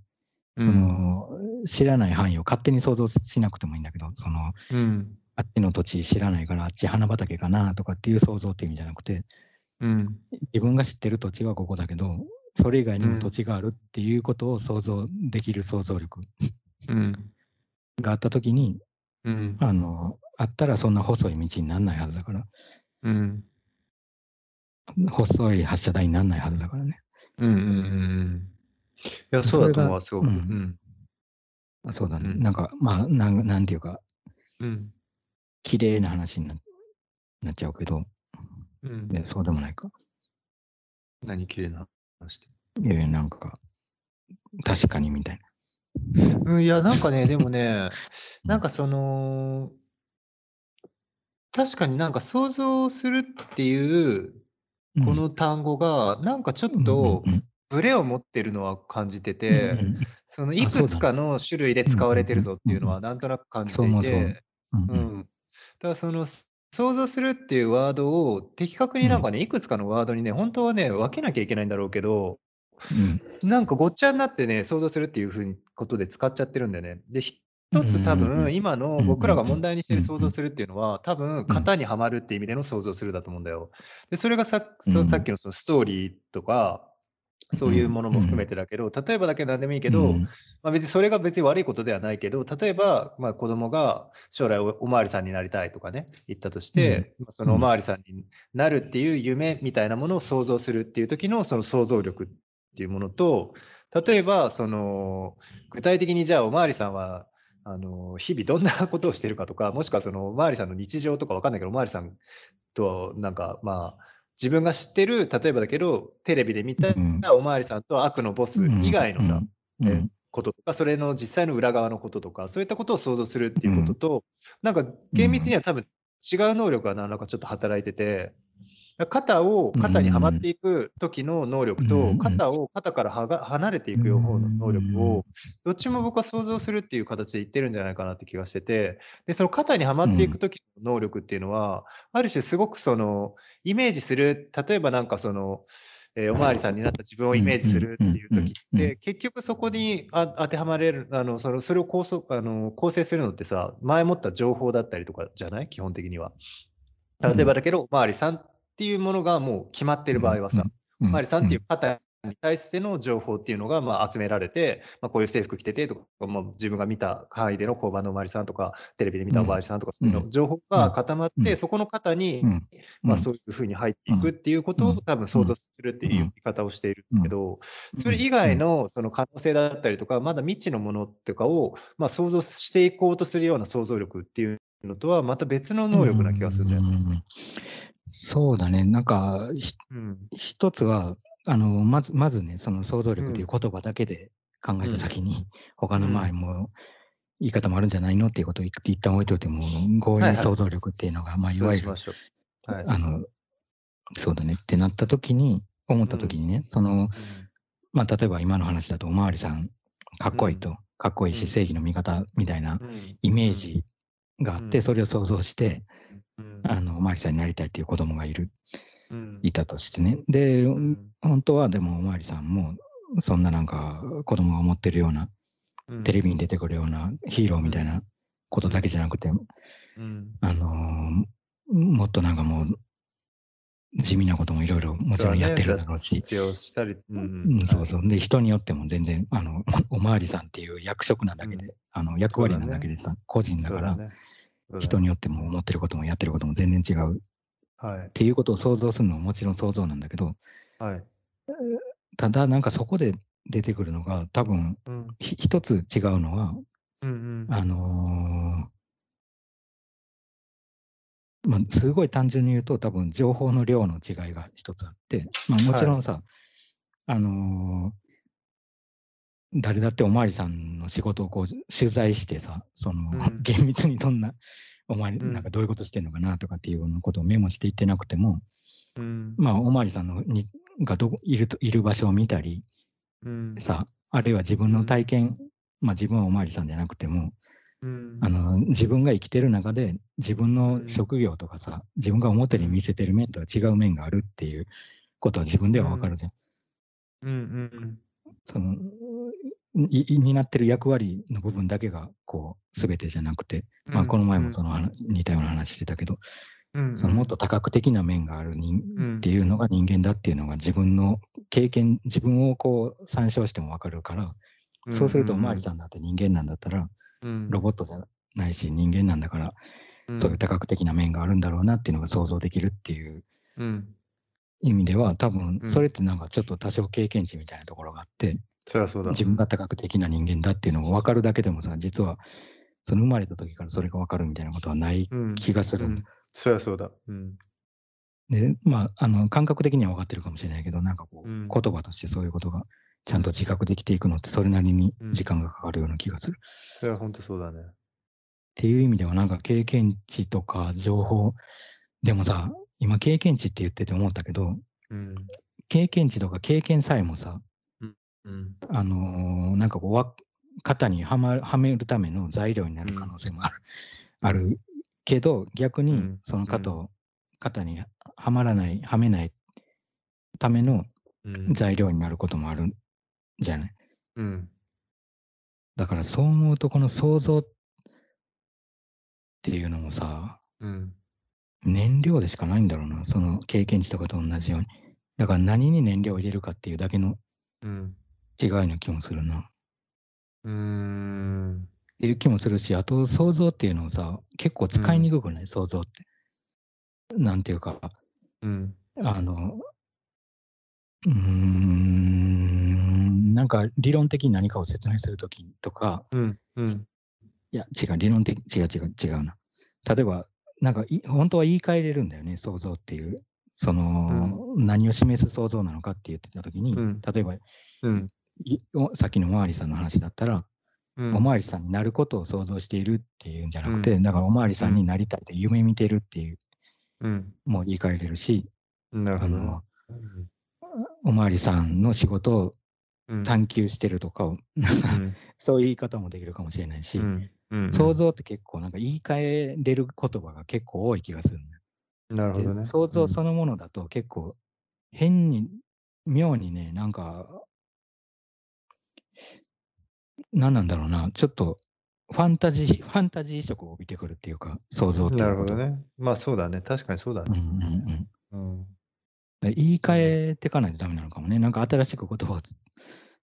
その、知らない範囲を勝手に想像しなくてもいいんだけど、その、うん。あっちの土地知らないからあっち花畑かなとかっていう想像っていう意味じゃなくて、うん。自分が知ってる土地はここだけど、それ以外にうんも土地があるっていうことを想像できる想像力うん。があったときに、うん。あの、あったらそんな細い道にならないはずだから、うん。細い発射台にならないはずだからね。うんうんうんいやそうだと思うわすごく。ううん。んあそうだね。うん。なんか、まあ、なんなんていうか、うん。綺麗な話にななっちゃうけど、うん。ね、そうでもないか。何綺麗な話って。いやいや、なんか、確かにみたいな。うん、いや、なんかね、でもね、なんかその、確かになんか想像するっていううん。この単語が、なんかちょっうんとブレを持ってるのは感じてうんて、うん。そのいくつかの種類で使われてるぞっていうのはなんとなく感じていて、うん。だからその、す想像するっていうワードを的確になんかね、いくつかのワードにね、本当はね、分けなきゃいけないんだろうけど、うん。なんかごっちゃになってね、想像するっていうふうにことで使っちゃってるんだよね。で、一つ多分、今のうん僕らが問題にしてるうん想像するっていうのは、多分、型にはまるっていう意味での想像するだと思うんだよ。で、それがさそさっきのそのストーリーとか、そういうものも含めてだけど、例えばだけど何でもいいけど、うん。まあ、別にそれが別に悪いことではないけど、例えば、まあ、子供が将来おおまわりさんになりたいとかね、言ったとして、まあそのおまわりさんになるっていう夢みたいなものを想像するっていう時のその想像力っていうものと、例えば、その、具体的にじゃあおまわりさんは、あの、日々どんなことをしてるかとか、もしくはそのおまわりさんの日常とかわかんないけど、おまわりさんとなんか、まあ、自分が知ってる、例えばだけど、テレビで見たうん。おまわりさんと悪のボス以外のさ、うん。えーこととか、それの実際の裏側のこととか、そういったことを想像するっていうことと、なんか厳密には多分違う能力が何らかちょっと働いてて、肩を肩にはまっていく時の能力と、うん肩を肩からはが離れていく方の能力を、どっちも僕は想像するっていう形で言ってるんじゃないかなって気がしてて、で、その肩にはまっていく時の能力っていうのは、ある種すごくその、イメージする、例えばなんかその、えーおまわりさんになった自分をイメージするっていう時って、結局そこにあ当てはまれる、あの、その、それを構想、あの、構成するのってさ、前もった情報だったりとかじゃない？基本的には。例えばだけど、おまわりさんっていうものがもう決まってる場合はさ、おまわりさんっていう方に対しての情報っていうのがまあ集められて、まあ、こういう制服着ててとか、まあ、自分が見た範囲での交番のおまわりさんとか、テレビで見たおまわりさんとか、そういうの情報が固まって、うんそこの方に、うんまあ、そういうふうに入っていくっていうことを多分想像するっていう言い方をしているけど、それ以外のその可能性だったりとか、まだ未知のものとかを、まあ、想像していこうとするような想像力っていうのとはまた別の能力な気がするんだよね。うんそうだね。なんか、ひうん。一つは、あの、まず、まずね、その想像力っていう言葉だけで考えた先に、他のうん。まあもう言い方もあるんじゃないの？っていうことを一一旦置いといても、強引に想像力っていうのが、まあいわゆるそうしましょう。はい。あの、そうだねってなった時に、思った時にね、その、うん。まあ例えば今の話だとおまわりさん、かっこいいと、かっこいいしうん。正義の味方みたいなうん。イメージがあって、うん。それを想像して、うんあの、おまわりさんになりたいっていう子供がいる、うん。いたとしてね。で、うん。本当はでもおまわりさんも、そんななんか子供が思ってるような、うん。テレビに出てくるようなヒーローみたいなことだけじゃなくて、うん。あのーもっとなんかもう、地味なこともいろいろもちろんやってるだろうし、必要したり。うん。うん、そうそう。で、人によっても全然、あの、おまわりさんっていう役職なだけで、うあの、役割なだけでさ、個人だから、人によっても思ってることもやってることも全然違う。っはい。ていうことを想像するのももちろん想像なんだけど、はい。ただなんかそこで出てくるのが多分うん。ひ一つ違うのは、うんうん。あのーまあ、すごい単純に言うと多分情報の量の違いが一つあって、まあ、もちろんさ、あのー誰だっておまわりさんの仕事をこう取材してさ、その、うん。厳密にどんな、おまわり、うん。なんかどういうことしてんのかなとかっていうようなことをメモしていってなくても、うん。まあ、おまわりさんのにがどこいるといる場所を見たり、うん。さ、あるいは自分の体験、まあ自分はおまわりさんじゃなくても、うん。あの自分が生きてる中で自分の職業とかさ、自分が表に見せてる面とは違う面があるっていうことは自分ではわかるじゃん。うんうんそのいい担ってる役割の部分だけがこう全てじゃなくて、まあ、この前もその話似たような話してたけど、うん。そのもっと多角的な面がある人うん。っていうのが人間だっていうのが自分の経験自分をこう参照してもわかるから、そうするとおまわりさんだって人間なんだったらん。ロボットじゃないし人間なんだからん。そういう多角的な面があるんだろうなっていうのが想像できるっていううん意味では多分うんそれってなんかちょっと多少経験値みたいなところがあって、そりゃそうだ。自分が多角的な人間だっていうのが分かるだけでもさ実はその生まれた時からそれが分かるみたいなことはないうん気がするんだうんそりゃそうだ。うんでまああの感覚的には分かってるかもしれないけどなんかこう、うん言葉としてそういうことがちゃんと自覚できていくのってそれなりに時間がかかるような気がする。それは本当そうだね。っていう意味ではなんか経験値とか情報でもさ今経験値って言ってて思ったけどうん。経験値とか経験さえもさうんあのーなんかこうわ型にはまはめるための材料になる可能性もある,、あるけど逆にうん。その型を、型にはまらないはめないためのうん。材料になることもあるじゃない？うん。だからそう思うとこの想像っていうのもさうん燃料でしかないんだろうな。その経験値とかと同じように。だから何に燃料を入れるかっていうだけのうん。違いの気もするな。っうーん。ていう気もするしあと想像っていうのをさ結構使いにくくない、想像って。なんていうか。うん。あのうーん。なんか理論的に何かを説明するときとか。うん。うん。いや違う。理論的違う違う違うな。例えばなんかい本当は言い換えれるんだよね想像っていう。その、何を示す想像なのかって言ってたときに、うん。例えばうん。さっきのおまわりさんの話だったら、うん。おまわりさんになることを想像しているっていうんじゃなくて、うん。だからおまわりさんになりたいと夢見てるっていう、うん。もう言い換えれるし、るほどね。のおまわりさんの仕事をうん。探求してるとかを、うん。そういう言い方もできるかもしれないし、うんうん想像って結構なんか言い換えれる言葉が結構多い気がするんだよ。でなるほどね。想像そのものだと結構変に妙にねなんか何なんだろうな。ちょっとファンタジー ファンタジー色を帯びてくるっていうか想像ってなるほどね。まあそうだね。確かにそうだうんうねんうん。うん。で言い換えていかないとダメなのかもね。なんか新しく言葉を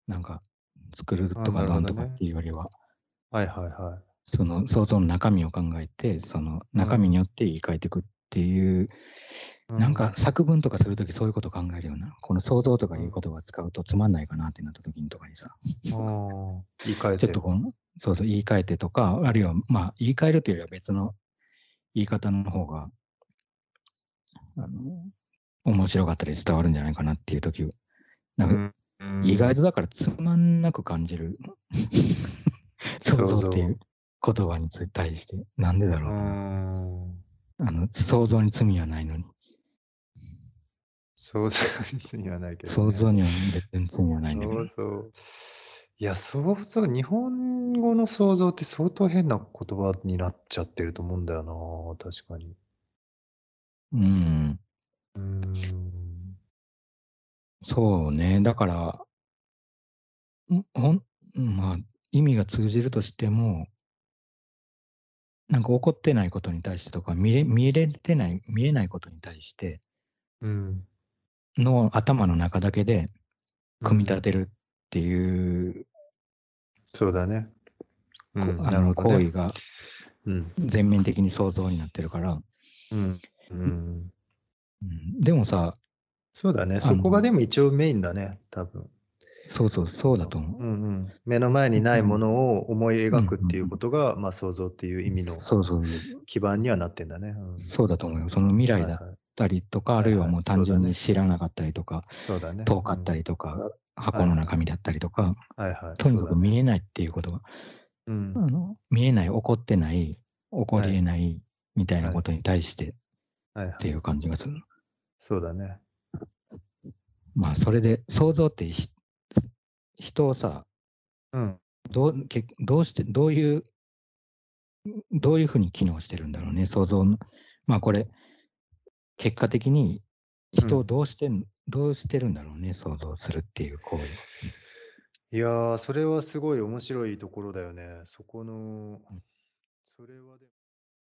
なんか作るとあかなんとかっていうよりは、はいはいはいその想像の中身を考えてその中身によって言い換えていくっていう、うなんか作文とかするときそういうこと考えるような、この想像とかいう言葉を使うとつまんないかなってなったときにとかにさ、言い換えて。ちょっとこう、そうそう言い換えてとか、あるいはまあ言い換えるというよりは別の言い方の方が、あの、面白かったり伝わるんじゃないかなっていうときを、なんかうん。うん意外とだからつまんなく感じる。想像っていう言葉に対して。なんでだろう。あの想像に罪はないのに。想像に罪はないけど、ね、想像には全然罪はないんだけど。想像。いや、想像、日本語の想像って相当変な言葉になっちゃってると思うんだよな、確かに。うん。うん。そうね。だから、んほんまあ、意味が通じるとしても、なんか起こってないことに対してとか、見れ見えれてない、見えないことに対して、うん。の頭の中だけで組み立てるっていうそうだね。こうん、あの。行為がうん。全面的に想像になってるから、うん。うん。うん、でもさ、そうだね。のそこがでも一応メインだね、多分。そうそう、そうだと思う。うんうん。目の前にないものを思い描くっていうんうんうんうことが、まあ想像っていう意味のそうそう、基盤にはなってんだね。うん、そうだと思うよ。その未来だっはいはいたりとか、あるいはもう単純に知らなかったりとか、そうだね。遠かったりとか、箱の中身だったりとか、うん。はいはい。とにかく見えないっていうことが、うんあ。の見えない、起こってない、起こりえないみたいなことに対してはいはいっていう感じがする。そうだね。まあ、それで想像ってひ人をさ、うん。どうけどうして、どういう、どういうふうに機能してるんだろうね、想像の。まあこれ、結果的に人をどうしてん、どうしてるんだろうね、想像するっていう行為。いやー、それはすごい面白いところだよね。そこの、それはでも